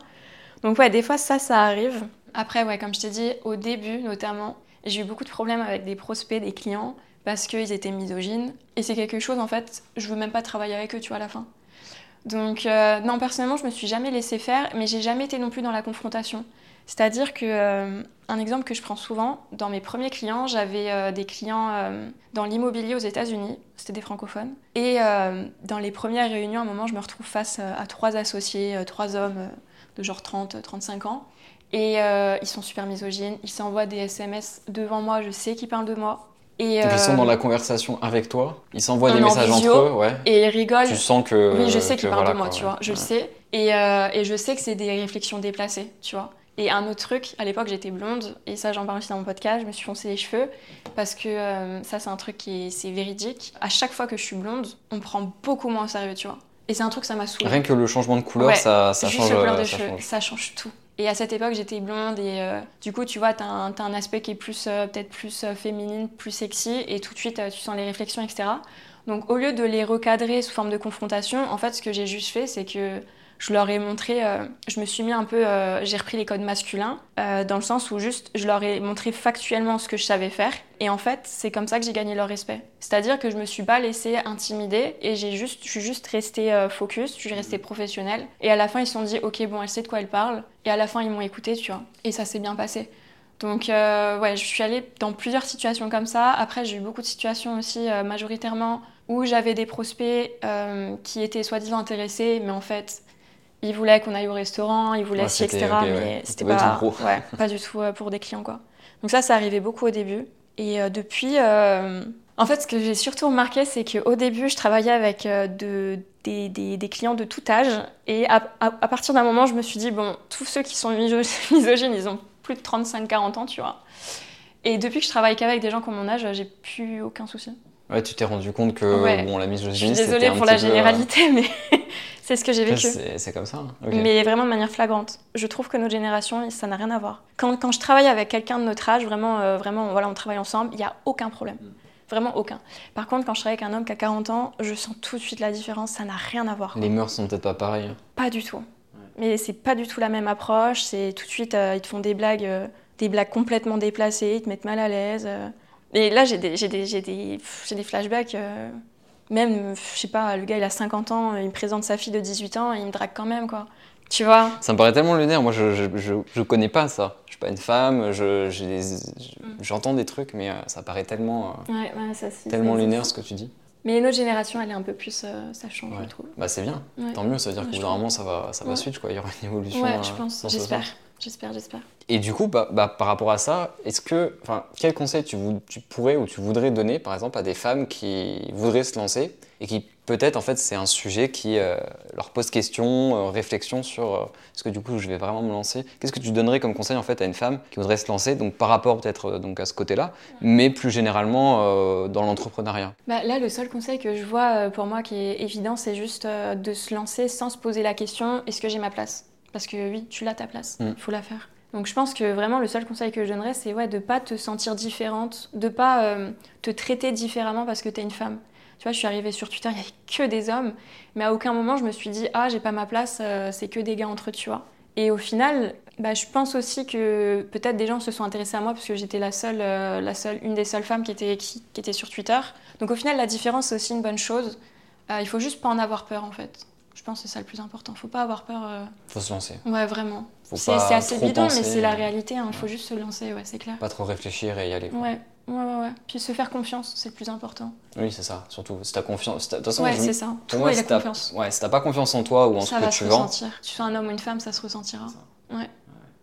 Donc ouais, des fois, ça, ça arrive. Après, ouais, comme je t'ai dit, au début, notamment, j'ai eu beaucoup de problèmes avec des prospects, des clients, parce qu'ils étaient misogynes. Et c'est quelque chose, en fait, je veux même pas travailler avec eux, tu vois, à la fin. Donc, non, personnellement, je me suis jamais laissé faire, mais j'ai jamais été non plus dans la confrontation. C'est-à-dire que, euh, un exemple que je prends souvent, dans mes premiers clients, j'avais euh, des clients euh, dans l'immobilier aux États-Unis, c'était des francophones. Et dans les premières réunions, à un moment, je me retrouve face à trois associés, trois hommes de genre 30, 35 ans. Et ils sont super misogynes, ils s'envoient des SMS devant moi, je sais qu'ils parlent de moi. Et ils sont dans la conversation avec toi, ils s'envoient des messages entre eux, ouais. Et ils rigolent. Tu sens que. Oui, je sais qu'ils parlent de moi, tu vois, je le sais. Et, et je sais que c'est des réflexions déplacées, tu vois. Et un autre truc, à l'époque j'étais blonde, et ça j'en parle aussi dans mon podcast, je me suis foncé les cheveux, parce que euh, ça c'est un truc qui est, c'est véridique. À chaque fois que je suis blonde, on me prend beaucoup moins au sérieux, tu vois. Et c'est un truc ça m'a saoulé. Rien que le changement de couleur, ça, ça change. couleur de ça cheveux, change. ça change tout. Et à cette époque, j'étais blonde et euh, du coup, tu vois, t'as un, as un aspect qui est plus, euh, peut-être plus féminine, plus sexy, et tout de suite, tu sens les réflexions, etc. Donc, au lieu de les recadrer sous forme de confrontation, en fait, ce que j'ai juste fait, c'est que je leur ai montré, euh, je me suis mis un peu, euh, j'ai repris les codes masculins, euh, dans le sens où juste, je leur ai montré factuellement ce que je savais faire. Et en fait, c'est comme ça que j'ai gagné leur respect. C'est-à-dire que je me suis pas laissée intimider et j'ai juste, je suis juste restée focus, je suis restée professionnelle. Et à la fin, ils se sont dit, ok, bon, elle sait de quoi elle parle. Et à la fin, ils m'ont écouté, tu vois. Et ça s'est bien passé. Donc, ouais, je suis allée dans plusieurs situations comme ça. Après, j'ai eu beaucoup de situations aussi, majoritairement, où j'avais des prospects qui étaient soi-disant intéressés, mais en fait, il voulait qu'on aille au restaurant, il voulait ci, etc. mais c'était pas, ouais, pas du tout euh, pour des clients. quoi. Donc ça, ça arrivait beaucoup au début. Et euh, depuis, euh, en fait, ce que j'ai surtout remarqué, c'est qu'au début, je travaillais avec de, des, des, clients de tout âge. Et à, à, partir d'un moment, je me suis dit, bon, tous ceux qui sont misogynes, ils ont plus de 35-40 ans, tu vois. Et depuis que je travaille qu'avec des gens comme mon âge, j'ai plus aucun souci. Ouais, tu t'es rendu compte que bon, la misogynie, Je suis désolée pour la généralité, mais c'est ce que j'ai vécu. C'est comme ça. Hein. Mais vraiment de manière flagrante. Je trouve que notre génération, ça n'a rien à voir. Quand, quand je travaille avec quelqu'un de notre âge, vraiment, euh, vraiment voilà, on travaille ensemble, il n'y a aucun problème. Mm. Vraiment aucun. Par contre, quand je travaille avec un homme qui a 40 ans, je sens tout de suite la différence, ça n'a rien à voir. Les mœurs sont peut-être pas pareilles. Hein. Pas du tout. Mais c'est pas du tout la même approche, c'est tout de suite, euh, ils te font des blagues, euh, des blagues complètement déplacées, ils te mettent mal à l'aise. Et là, j'ai des, des, des, des, flashbacks même, je sais pas, le gars il a 50 ans, il me présente sa fille de 18 ans et il me drague quand même, quoi. Tu vois Ça me paraît tellement lunaire. Moi, je, je, je, connais pas ça. Je suis pas une femme, mm. j'entends des trucs, mais euh, ça paraît tellement, euh, ouais, ouais, ça, tellement lunaire ce que tu dis. Mais notre génération, elle est un peu plus. Euh, ça change, je trouve. Bah, c'est bien. Tant mieux, ça veut dire que vraiment ça va, ça va switch, quoi. Il y aura une évolution. Ouais, je pense. J'espère. J'espère, j'espère. Et du coup, bah, bah, par rapport à ça, est-ce que, enfin, quel conseil tu, tu, pourrais ou tu voudrais donner, par exemple, à des femmes qui voudraient se lancer et qui peut-être, en fait, c'est un sujet qui euh, leur pose question, euh, réflexion sur euh, est-ce que du coup, je vais vraiment me lancer? Qu'est-ce que tu donnerais comme conseil en fait à une femme qui voudrait se lancer, donc par rapport peut-être donc à ce côté-là, mais plus généralement dans l'entrepreneuriat? Bah, Là, le seul conseil que je vois pour moi qui est évident, c'est juste de se lancer sans se poser la question est-ce que j'ai ma place? Parce que oui, tu l'as ta place, mm. il faut la faire. Donc je pense que vraiment le seul conseil que je donnerais, c'est ouais, de pas te sentir différente, de pas euh, te traiter différemment parce que tu es une femme. Tu vois, je suis arrivée sur Twitter, il n'y avait que des hommes, mais à aucun moment je me suis dit ah j'ai pas ma place, euh, c'est que des gars entre eux, tu vois. Et au final, bah, je pense aussi que peut-être des gens se sont intéressés à moi parce que j'étais la seule, euh, la seule, une des seules femmes qui était, qui, était sur Twitter. Donc au final, la différence, c'est aussi une bonne chose. Il faut juste pas en avoir peur, en fait. Je pense que c'est ça le plus important. Faut pas avoir peur. Euh... Faut se lancer. Ouais, vraiment. C'est assez bidon, mais c'est la réalité. Il hein. faut juste se lancer, ouais, c'est clair. Pas trop réfléchir et y aller. Ouais. Ouais, ouais, ouais. Puis se faire confiance, c'est le plus important. Oui, c'est ça. Surtout, si t'as confiance. De toute façon, ouais, c'est ça. Pour moi, si t'as ouais, si pas confiance en toi ou en ce que tu vends. Tu sois un homme ou une femme, ça se ressentira. Ouais.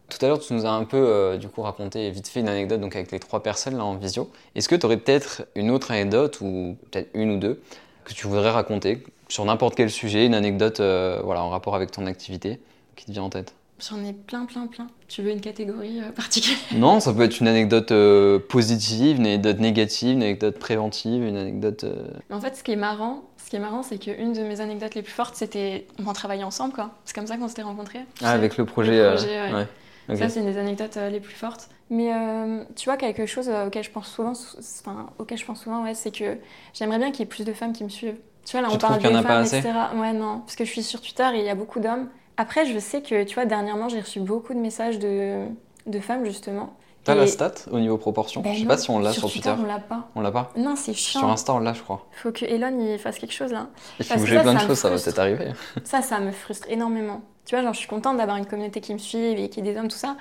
Tout à l'heure, tu nous as un peu euh, du coup raconté vite fait une anecdote donc avec les trois personnes là en visio. Est-ce que tu aurais peut-être une autre anecdote ou peut-être une ou deux que tu voudrais raconter sur n'importe quel sujet, une anecdote euh, voilà en rapport avec ton activité qui te vient en tête J'en ai plein, plein, plein. Tu veux une catégorie euh, particulière? Non, ça peut être une anecdote positive, une anecdote négative, une anecdote préventive, une anecdote. En fait, ce qui est marrant, ce qui est marrant, c'est qu'une de mes anecdotes les plus fortes, c'était on travaillait ensemble, quoi. C'est comme ça qu'on s'était rencontrés. Ah, avec le projet. ouais. Ça, c'est une des anecdotes euh, les plus fortes. Mais euh, tu vois, quelque chose euh, auquel je pense souvent, enfin, auquel je pense souvent, ouais, c'est que j'aimerais bien qu'il y ait plus de femmes qui me suivent. Tu vois, là, on parle des femmes, etc. Ouais, non, parce que je suis sur Twitter et il y a beaucoup d'hommes. Après, je sais que, tu vois, dernièrement, j'ai reçu beaucoup de messages de, de femmes, justement. T'as la stat au niveau proportion? Ben Je sais pas si on l'a sur, Twitter. On l'a pas. On l'a pas? Non, c'est chiant. Sur Insta, on l'a, je crois. Faut que Elon il fasse quelque chose là. Il faut bouger plein de choses, ça va peut-être arriver. Ça, ça me frustre énormément. Tu vois, genre, je suis contente d'avoir une communauté qui me suit et qui est des hommes, tout ça.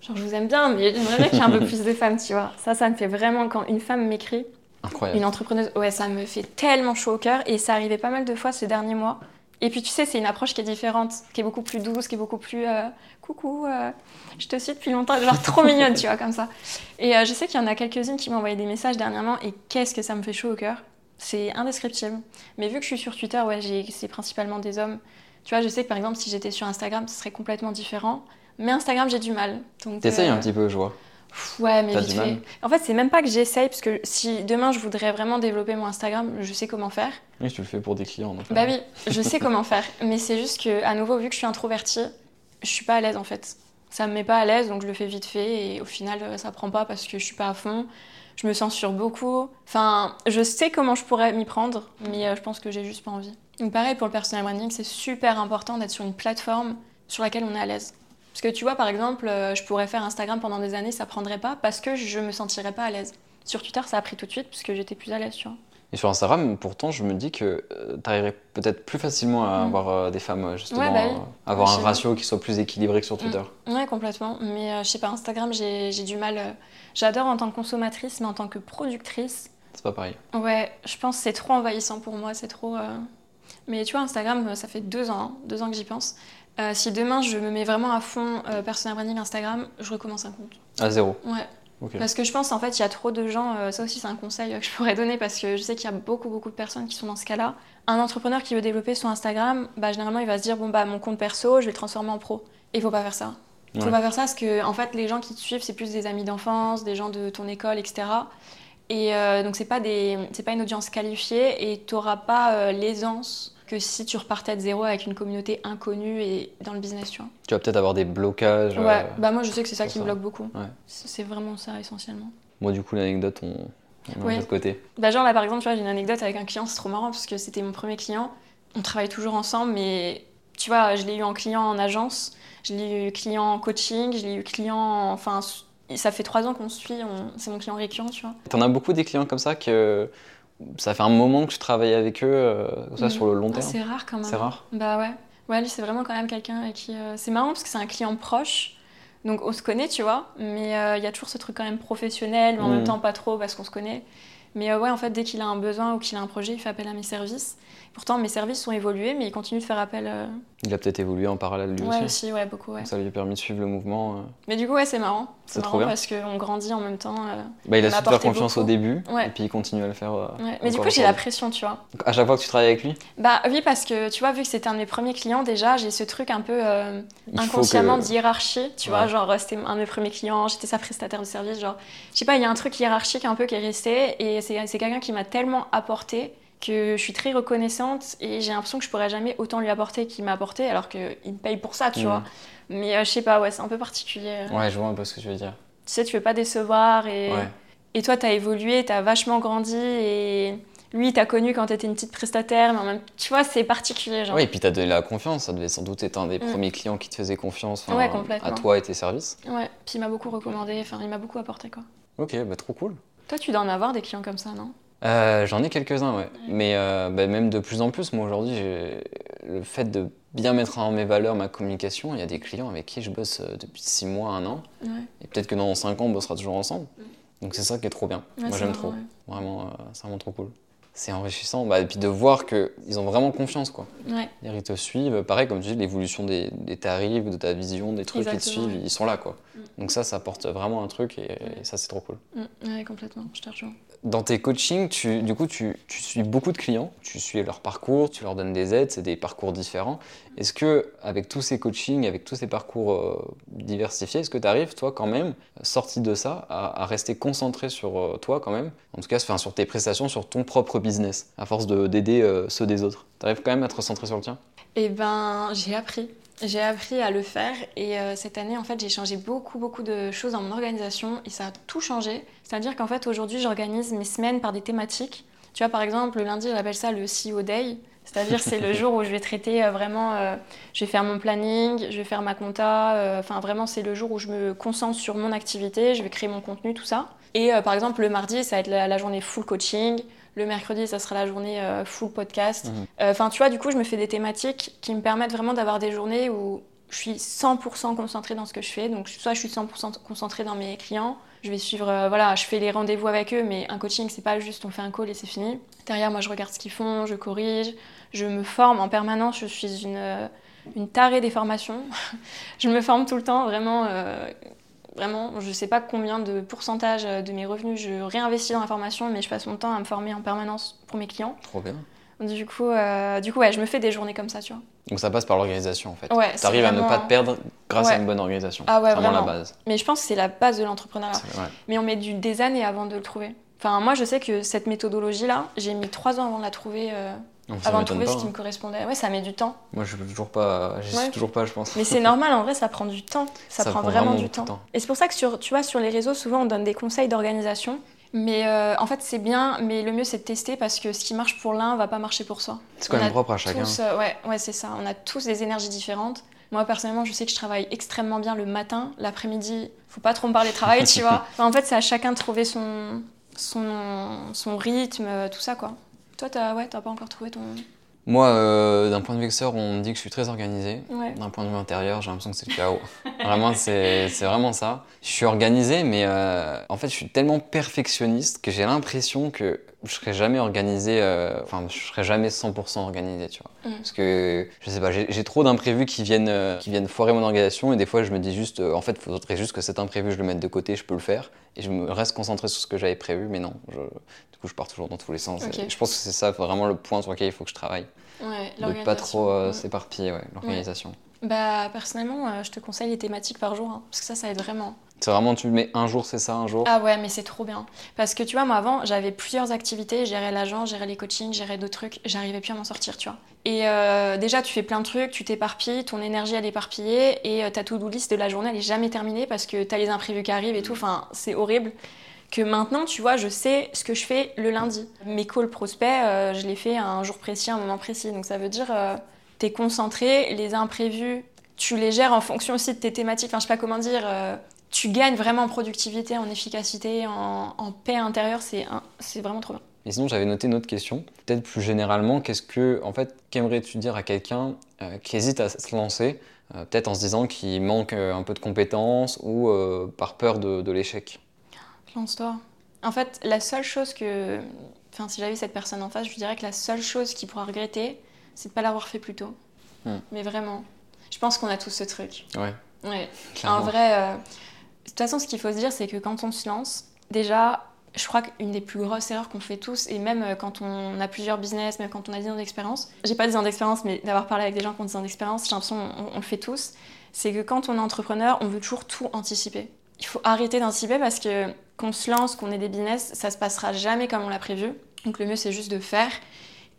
Genre, je vous aime bien, mais j'aimerais bien qu'il y ait un peu plus de femmes, tu vois. Ça, ça me fait vraiment quand une femme m'écrit. Incroyable. Une entrepreneuse, ouais, ça me fait tellement chaud au cœur et ça arrivait pas mal de fois ces derniers mois. Et puis tu sais, c'est une approche qui est différente, qui est beaucoup plus douce, qui est beaucoup plus euh, coucou, euh, je te suis depuis longtemps, genre trop mignonne, tu vois, comme ça. Et euh, je sais qu'il y en a quelques-unes qui m'ont envoyé des messages dernièrement et qu'est-ce que ça me fait chaud au cœur? C'est indescriptible. Mais vu que je suis sur Twitter, ouais, c'est principalement des hommes. Tu vois, je sais que par exemple, si j'étais sur Instagram, ce serait complètement différent. Mais Instagram, j'ai du mal. T'essayes un petit peu, je vois. Ouais, mais vite fait. En fait, c'est même pas que j'essaye, parce que si demain je voudrais vraiment développer mon Instagram, je sais comment faire. Oui, tu le fais pour des clients. bah oui, je sais comment faire. Mais c'est juste que, à nouveau, vu que je suis introvertie, je suis pas à l'aise en fait. Ça me met pas à l'aise, donc je le fais vite fait, et au final, ça prend pas parce que je suis pas à fond. Je me censure beaucoup. Enfin, je sais comment je pourrais m'y prendre, mais euh, je pense que j'ai juste pas envie. Donc pareil pour le personal branding, c'est super important d'être sur une plateforme sur laquelle on est à l'aise. Parce que tu vois, par exemple, euh, je pourrais faire Instagram pendant des années, ça prendrait pas parce que je me sentirais pas à l'aise. Sur Twitter, ça a pris tout de suite parce que j'étais plus à l'aise, tu vois. Et sur Instagram, pourtant, je me dis que euh, tu arriverais peut-être plus facilement à mm. avoir euh, des femmes, justement, bah avoir un ratio qui soit plus équilibré que sur Twitter. Oui, mm. Ouais, complètement. Mais je sais pas, Instagram, j'ai du mal. J'adore en tant que consommatrice, mais en tant que productrice. C'est pas pareil. Ouais, je pense que c'est trop envahissant pour moi, c'est trop. Mais tu vois, Instagram, ça fait deux ans, hein, deux ans que j'y pense. Euh, si demain je me mets vraiment à fond euh, personal branding Instagram, je recommence un compte. À zéro Ouais. Parce que je pense en fait il y a trop de gens, euh, ça aussi c'est un conseil que je pourrais donner parce que je sais qu'il y a beaucoup beaucoup de personnes qui sont dans ce cas-là. Un entrepreneur qui veut développer son Instagram, bah, généralement il va se dire bon bah mon compte perso je vais le transformer en pro. Et il faut pas faire ça. Il faut pas faire ça parce que en fait les gens qui te suivent c'est plus des amis d'enfance, des gens de ton école, etc. Et donc c'est pas des, c'est pas une audience qualifiée et tu n'auras pas l'aisance que si tu repartais de zéro avec une communauté inconnue et dans le business, tu vois. Tu vas peut-être avoir des blocages. Ouais, euh, bah moi je sais que c'est ça qui me bloque beaucoup. C'est vraiment ça essentiellement. Moi du coup l'anecdote on, on de côté. Bah genre là par exemple tu vois j'ai une anecdote avec un client c'est trop marrant parce que c'était mon premier client. On travaille toujours ensemble mais tu vois je l'ai eu en client en agence, je l'ai eu client en coaching, je l'ai eu client enfin ça fait trois ans qu'on se suit, c'est mon client récurrent tu vois. T'en as beaucoup des clients comme ça que ça fait un moment que tu travailles avec eux, euh, ça, mm. sur le long ah, terme. c'est rare quand même. C'est rare. Bah ouais. Ouais, lui, c'est vraiment quand même quelqu'un avec qui. Euh, c'est marrant parce que c'est un client proche. Donc on se connaît, tu vois, mais euh, il y a toujours ce truc quand même professionnel, mais en même mm. temps pas trop parce qu'on se connaît. Mais ouais, en fait, dès qu'il a un besoin ou qu'il a un projet, il fait appel à mes services. Pourtant, mes services ont évolué, mais il continue de faire appel. Euh, il a peut-être évolué en parallèle lui ouais, aussi. aussi. ouais, beaucoup, ouais. Ça lui a permis de suivre le mouvement. Euh. Mais du coup, ouais, c'est marrant. C'est marrant parce qu'on grandit en même temps. Euh, bah, il a su te faire confiance au début, et puis il continue à le faire. Mais du coup, j'ai la pression, tu vois. À chaque fois que tu travailles avec lui? Bah oui, parce que tu vois, vu que c'était un de mes premiers clients, déjà, j'ai ce truc un peu inconsciemment d'hiérarchie, tu vois. Genre, c'était un de mes premiers clients, j'étais sa prestataire de service. Genre, je sais pas, il y a un truc hiérarchique un peu qui est resté, et c'est quelqu'un qui m'a tellement apporté que je suis très reconnaissante et j'ai l'impression que je pourrais jamais autant lui apporter qu'il m'a apporté alors qu'il me paye pour ça, tu mm. vois. Mais euh, je sais pas, ouais, c'est un peu particulier. Ouais, je vois un peu ce que tu veux dire. Tu sais, tu veux pas décevoir et, et toi, t'as évolué, t'as vachement grandi et lui, t'a connu quand t'étais une petite prestataire, mais en même tu vois, c'est particulier. Genre. Oui, et puis t'as donné la confiance. Ça devait sans doute être un des mm. premiers clients qui te faisait confiance ouais, à toi et tes services. Ouais, puis il m'a beaucoup recommandé, enfin, il m'a beaucoup apporté, quoi. Ok, bah trop cool. Toi, tu dois en avoir des clients comme ça, non? Euh, J'en ai quelques-uns, ouais. Mais euh, bah, même de plus en plus, moi aujourd'hui, le fait de bien mettre en mes valeurs ma communication, il y a des clients avec qui je bosse euh, depuis 6 mois, 1 an. Et peut-être que dans 5 ans, on bossera toujours ensemble. Mm. Donc c'est ça qui est trop bien. moi j'aime trop. Vraiment, c'est vraiment trop cool c'est enrichissant. Bah, et puis de voir qu'ils ont vraiment confiance. Quoi. Ouais. Ils te suivent. Pareil, comme tu dis, l'évolution des, tarifs, de ta vision, des trucs qui te suivent, ils sont là. Quoi. Mm. Donc ça, ça apporte vraiment un truc et, ça, c'est trop cool. Mm. Oui, complètement. Je te rejoins. Dans tes coachings, tu, du coup, tu, tu, suis beaucoup de clients, tu suis leur parcours, tu leur donnes des aides, c'est des parcours différents. Est-ce que, avec tous ces coachings, avec tous ces parcours euh, diversifiés, est-ce que tu arrives, toi, quand même, sorti de ça, à, rester concentré sur euh, toi, quand même? En tout cas, sur tes prestations, sur ton propre business, à force d'aider euh, ceux des autres Tu arrives quand même à te recentrer sur le tien? Eh ben, j'ai appris. J'ai appris à le faire et cette année, en fait, j'ai changé beaucoup, beaucoup de choses dans mon organisation et ça a tout changé. C'est-à-dire qu'en fait, aujourd'hui, j'organise mes semaines par des thématiques. Tu vois, par exemple, le lundi, j'appelle ça le CEO Day. C'est-à-dire c'est le jour où je vais traiter euh, vraiment, euh, je vais faire mon planning, je vais faire ma compta, euh, enfin vraiment c'est le jour où je me concentre sur mon activité, je vais créer mon contenu, tout ça. Et par exemple le mardi ça va être la, journée full coaching, le mercredi ça sera la journée full podcast. Mhm. Enfin tu vois du coup je me fais des thématiques qui me permettent vraiment d'avoir des journées où je suis 100% concentrée dans ce que je fais. Donc soit je suis 100% concentrée dans mes clients, je vais suivre, voilà, je fais les rendez-vous avec eux, mais un coaching c'est pas juste on fait un call et c'est fini. Derrière moi je regarde ce qu'ils font, je corrige, je me forme en permanence, je suis une, euh, une tarée des formations. je me forme tout le temps, vraiment. Euh, vraiment, je ne sais pas combien de pourcentage de mes revenus je réinvestis dans la formation, mais je passe mon temps à me former en permanence pour mes clients. Trop bien. Du coup, euh, du coup ouais, je me fais des journées comme ça, tu vois. Donc ça passe par l'organisation en fait. Ouais, tu arrives à ne pas te perdre grâce à une bonne organisation. Ah ouais, vraiment, la base. Mais je pense que c'est la base de l'entrepreneuriat. Mais on met du, des années avant de le trouver. Enfin, moi, je sais que cette méthodologie-là, j'ai mis trois ans avant de la trouver avant de trouver ce qui me hein. correspondait. Ouais, ça met du temps. Moi, je toujours pas, j'y toujours pas, je pense. Mais c'est normal, en vrai, ça prend du temps. Ça, prend, vraiment, du temps. Et c'est pour ça que sur, tu vois, sur les réseaux, souvent, on donne des conseils d'organisation. Mais euh, en fait, c'est bien, mais le mieux, c'est de tester parce que ce qui marche pour l'un va pas marcher pour soi. C'est quand même propre à chacun. Euh, ouais, ouais c'est ça. On a tous des énergies différentes. Moi, personnellement, je sais que je travaille extrêmement bien le matin. L'après-midi, faut pas trop me parler de travail, tu vois. en fait, c'est à chacun de trouver son, son, son rythme, tout ça, quoi. Toi, t'as ouais, pas encore trouvé ton. Moi, euh, d'un point de vue extérieur, on me dit que je suis très organisé. D'un point de vue intérieur, j'ai l'impression que c'est le chaos. vraiment, c'est vraiment ça. Je suis organisé, mais euh, en fait, je suis tellement perfectionniste que j'ai l'impression que je serais jamais organisé, euh, enfin, je serais jamais 100% organisé, tu vois. Mm. Parce que, je sais pas, j'ai trop d'imprévus qui viennent, qui viennent foirer mon organisation et des fois, je me dis juste, en fait, il faudrait juste que cet imprévu, je le mette de côté, je peux le faire. Et je me reste concentré sur ce que j'avais prévu, mais non, je, je pars toujours dans tous les sens. Je pense que c'est ça vraiment le point sur lequel il faut que je travaille. Ouais, de pas trop euh, s'éparpiller, ouais, l'organisation. Bah, personnellement, euh, je te conseille les thématiques par jour, hein, parce que ça, ça aide vraiment. C'est vraiment, tu mets un jour, c'est ça, un jour Ah ouais, mais c'est trop bien. Parce que tu vois, moi avant, j'avais plusieurs activités, gérer l'agent, gérer les coachings, gérer d'autres trucs, j'arrivais plus à m'en sortir, tu vois. Et euh, déjà, tu fais plein de trucs, tu t'éparpilles, ton énergie elle est éparpillée, et ta to-do list de la journée elle est jamais terminée parce que tu as les imprévus qui arrivent et tout, enfin, c'est horrible que maintenant, tu vois, je sais ce que je fais le lundi. Mes calls prospects, euh, je les fais à un jour précis, à un moment précis. Donc ça veut dire, euh, tu es concentré, les imprévus, tu les gères en fonction aussi de tes thématiques. Enfin, je sais pas comment dire. Euh, tu gagnes vraiment en productivité, en efficacité, en, paix intérieure. C'est vraiment trop bien. Et sinon, j'avais noté une autre question. Peut-être plus généralement, qu'est-ce que, en fait, qu'aimerais-tu dire à quelqu'un qui hésite à se lancer, peut-être en se disant qu'il manque un peu de compétences ou par peur de l'échec? Lance-toi. En fait, la seule chose que. Enfin, si j'avais cette personne en face, je dirais que la seule chose qu'il pourra regretter, c'est de ne pas l'avoir fait plus tôt. Hmm. Mais vraiment. Je pense qu'on a tous ce truc. Ouais. Ouais. En vrai, euh, de toute façon, ce qu'il faut se dire, c'est que quand on se lance, déjà, je crois qu'une des plus grosses erreurs qu'on fait tous, et même euh, quand on a plusieurs business, même quand on a 10 ans d'expérience, j'ai pas 10 ans d'expérience, mais d'avoir parlé avec des gens qui ont 10 ans d'expérience, j'ai l'impression qu'on on le fait tous, c'est que quand on est entrepreneur, on veut toujours tout anticiper. Il faut arrêter d'anticiper parce que qu'on se lance, qu'on ait des business, ça se passera jamais comme on l'a prévu. Donc le mieux c'est juste de faire.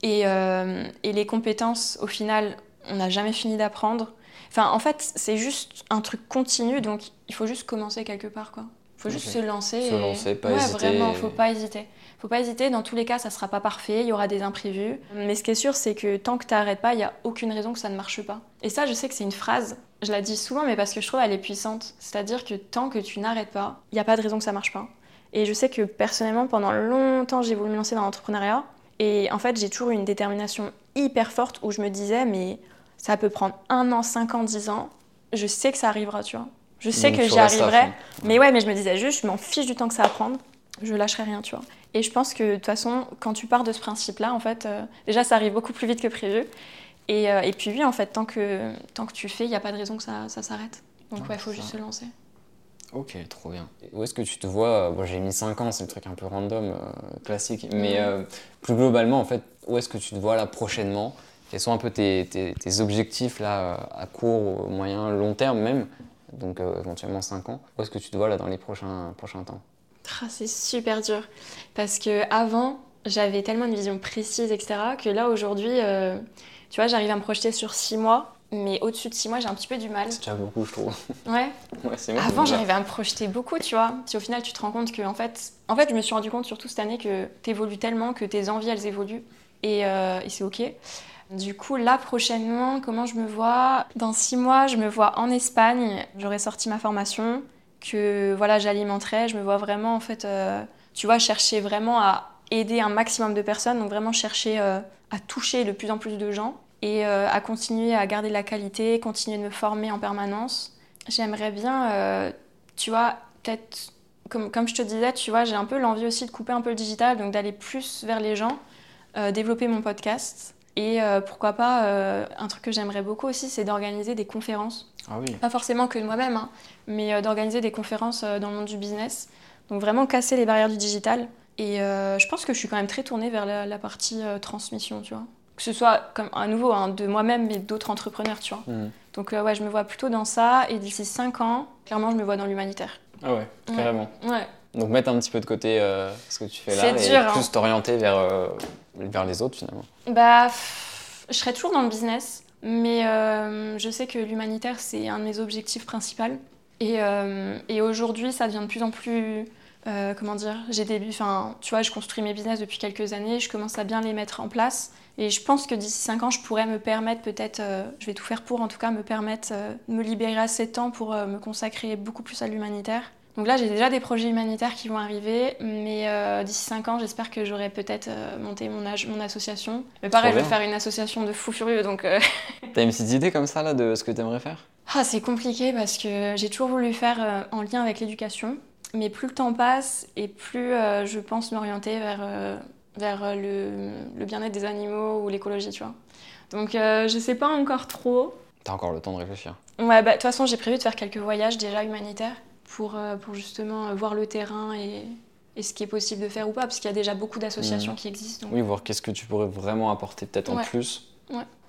Et, euh, et les compétences, au final, on n'a jamais fini d'apprendre. Enfin, en fait, c'est juste un truc continu, donc il faut juste commencer quelque part, quoi. Faut juste se lancer. Se lancer, pas ouais, hésiter. vraiment, faut pas hésiter. Faut pas hésiter, dans tous les cas, ça sera pas parfait, il y aura des imprévus. Mais ce qui est sûr, c'est que tant que t'arrêtes pas, il y a aucune raison que ça ne marche pas. Et ça, je sais que c'est une phrase, je la dis souvent, mais parce que je trouve elle est puissante. C'est-à-dire que tant que tu n'arrêtes pas, il n'y a pas de raison que ça marche pas. Et je sais que personnellement, pendant longtemps, j'ai voulu me lancer dans l'entrepreneuriat. Et en fait, j'ai toujours eu une détermination hyper forte où je me disais, mais ça peut prendre un an, cinq ans, dix ans. Je sais que ça arrivera, tu vois. Je sais Donc, que j'y arriverai. Mais ouais, mais je me disais juste, je m'en fiche du temps que ça va prendre. Je lâcherai rien, tu vois. Et je pense que de toute façon, quand tu pars de ce principe-là, en fait, euh, déjà, ça arrive beaucoup plus vite que prévu. Et, euh, et puis oui, en fait, tant que, tant que tu fais, il n'y a pas de raison que ça, ça s'arrête. Donc Ouais, ouais, il faut juste se lancer. Ok, trop bien. Où est-ce que tu te vois? Bon, j'ai mis 5 ans, c'est le truc un peu random, euh, classique. Mais plus globalement, en fait, où est-ce que tu te vois là prochainement? Quels sont un peu tes, tes- tes objectifs là euh, à court, moyen, long terme même Donc euh, éventuellement 5 ans. Où est-ce que tu te vois là dans les prochains, prochains temps? Ah, c'est super dur. Parce que avant, j'avais tellement une vision précise, etc., que là, aujourd'hui, euh, tu vois, j'arrive à me projeter sur six mois. Mais au-dessus de six mois, j'ai un petit peu du mal. C'est déjà beaucoup, je trouve. Ouais. ouais, c'est bon. Avant, j'arrivais à me projeter beaucoup, tu vois. Puis au final, tu te rends compte que, en fait, en fait, je me suis rendu compte surtout cette année que t'évolues tellement que tes envies, elles évoluent. Et, euh, et c'est ok. Du coup, là, prochainement, comment je me vois Dans six mois, je me vois en Espagne. J'aurai sorti ma formation, que voilà, j'alimenterai. Je me vois vraiment, en fait, euh, tu vois, chercher vraiment à aider un maximum de personnes. Donc vraiment chercher euh, à toucher de plus en plus de gens et euh, à continuer à garder la qualité, continuer de me former en permanence. J'aimerais bien, tu vois, peut-être, comme, comme je te disais, tu vois, j'ai un peu l'envie aussi de couper un peu le digital, donc d'aller plus vers les gens, développer mon podcast. Et euh, pourquoi pas, euh, un truc que j'aimerais beaucoup aussi, c'est d'organiser des conférences. Ah oui. Pas forcément que de moi-même, hein, mais euh, d'organiser des conférences dans le monde du business. Donc vraiment casser les barrières du digital. Et je pense que je suis quand même très tournée vers la, la partie transmission, tu vois. Que ce soit, comme à nouveau, hein, de moi-même, mais d'autres entrepreneurs, tu vois. Mhm. Donc ouais, je me vois plutôt dans ça. Et d'ici 5 ans, clairement, je me vois dans l'humanitaire. Ah ouais, carrément. Ouais. Donc mettre un petit peu de côté ce que tu fais là et dur, hein. plus t'orienter vers, vers les autres finalement. Bah, je serai toujours dans le business, mais euh, je sais que l'humanitaire, c'est un de mes objectifs principaux. Et, euh, et aujourd'hui, ça devient de plus en plus. euh, comment dire J'ai. Enfin, tu vois, je construis mes business depuis quelques années, je commence à bien les mettre en place. Et je pense que d'ici 5 ans, je pourrais me permettre, peut-être, je vais tout faire pour en tout cas, me permettre de me libérer assez de temps pour me consacrer beaucoup plus à l'humanitaire. Donc là, j'ai déjà des projets humanitaires qui vont arriver, mais euh, d'ici 5 ans, j'espère que j'aurai peut-être euh, monté mon, ag- mon association. Mais pareil, je bien. faire une association de fous furieux, donc euh, T'as une petite idée comme ça là de ce que t'aimerais faire? Ah, c'est compliqué parce que j'ai toujours voulu faire en lien avec l'éducation, mais plus le temps passe et plus je pense m'orienter vers, vers le, le bien-être des animaux ou l'écologie, tu vois. Donc je sais pas encore trop. T'as encore le temps de réfléchir. Ouais, bah de toute façon, j'ai prévu de faire quelques voyages déjà humanitaires pour, euh, pour justement voir le terrain et, et ce qui est possible de faire ou pas, parce qu'il y a déjà beaucoup d'associations Mhm. qui existent. donc- Oui, voir qu'est-ce que tu pourrais vraiment apporter peut-être en Ouais. plus.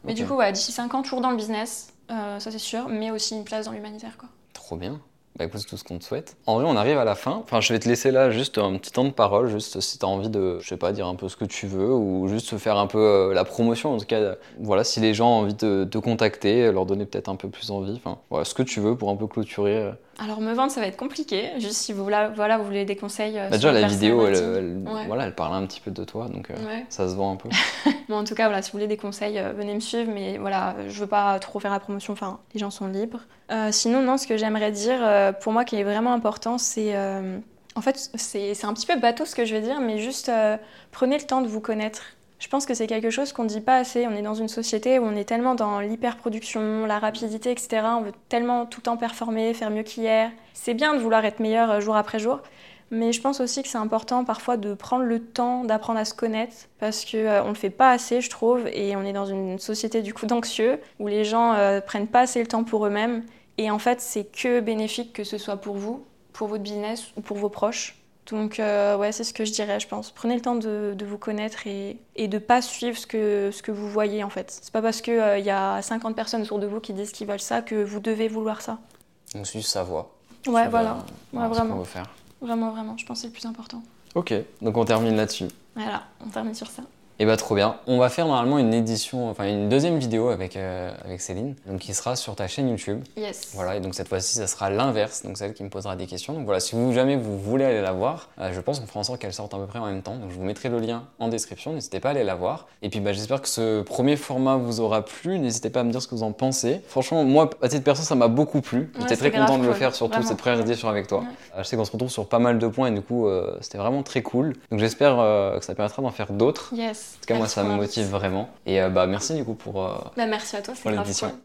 Mais du coup, ouais, d'ici 5 ans, toujours dans le business, euh, ça c'est sûr, mais aussi une place dans l'humanitaire, quoi. Trop bien. Bah écoute, c'est tout ce qu'on te souhaite. En vrai, on arrive à la fin. Enfin, je vais te laisser là juste un petit temps de parole, juste si t'as envie de, je sais pas, dire un peu ce que tu veux ou juste faire un peu euh, la promotion. En tout cas, euh, voilà, si les gens ont envie de te contacter, leur donner peut-être un peu plus envie. Enfin, voilà, ce que tu veux pour un peu clôturer. Alors me vendre, ça va être compliqué. Juste si vous, voilà, voilà, vous voulez des conseils. euh, Bah, déjà, la vidéo, elle. Ouais. voilà, elle parle un petit peu de toi, donc euh, Ouais. ça se vend un peu. Bon, en tout cas, voilà, si vous voulez des conseils, euh, venez me suivre. Mais voilà, je veux pas trop faire la promotion. Enfin, les gens sont libres. Euh, sinon, non, ce que j'aimerais dire, pour moi, qui est vraiment important, c'est en fait, c'est c'est un petit peu bateau ce que je vais dire, mais juste prenez le temps de vous connaître. Je pense que c'est quelque chose qu'on ne dit pas assez. On est dans une société où on est tellement dans l'hyperproduction, la rapidité, etc. On veut tellement tout le temps performer, faire mieux qu'hier. C'est bien de vouloir être meilleur euh, jour après jour, mais je pense aussi que c'est important parfois de prendre le temps d'apprendre à se connaître parce que euh, on le fait pas assez, je trouve, et on est dans une société du coup d'anxieux où les gens euh, prennent pas assez le temps pour eux-mêmes. Et en fait, c'est que bénéfique que ce soit pour vous, pour votre business ou pour vos proches. Donc euh, ouais, c'est ce que je dirais, je pense. Prenez le temps de, de vous connaître et, et de pas suivre ce que, ce que vous voyez en fait. C'est pas parce qu'il il y a 50 personnes autour de vous qui disent qu'ils veulent ça que vous devez vouloir ça. Donc, suivre sa voix. Ouais, voilà. euh, Ouais, voilà, ce vraiment. qu'on veut faire. Vraiment, vraiment. Je pense que c'est le plus important. Ok, donc on termine là-dessus. Voilà, on termine sur ça. Et bah trop bien. On va faire normalement une édition, enfin une deuxième vidéo avec, euh, avec Céline, donc qui sera sur ta chaîne YouTube. Yes. Voilà, et donc cette fois-ci, ça sera l'inverse, donc celle qui me posera des questions. Donc voilà, si vous jamais vous voulez aller la voir, euh, je pense qu'on fera en sorte qu'elle sorte à peu près en même temps. Donc je vous mettrai le lien en description, n'hésitez pas à aller la voir. Et puis bah, j'espère que ce premier format vous aura plu. N'hésitez pas à me dire ce que vous en pensez. Franchement, moi, à titre perso, ça m'a beaucoup plu. J'étais Ouais, très content grave de le faire, surtout Vraiment. cette première édition avec toi. Ouais. Euh, Je sais qu'on se retrouve sur pas mal de points et du coup, c'était vraiment très cool. Donc j'espère que ça permettra d'en faire d'autres. Yes. En tout cas, moi, ça me motive vraiment. Et euh, bah, merci du coup pour, euh, Bah, merci à toi, pour l'édition. cool.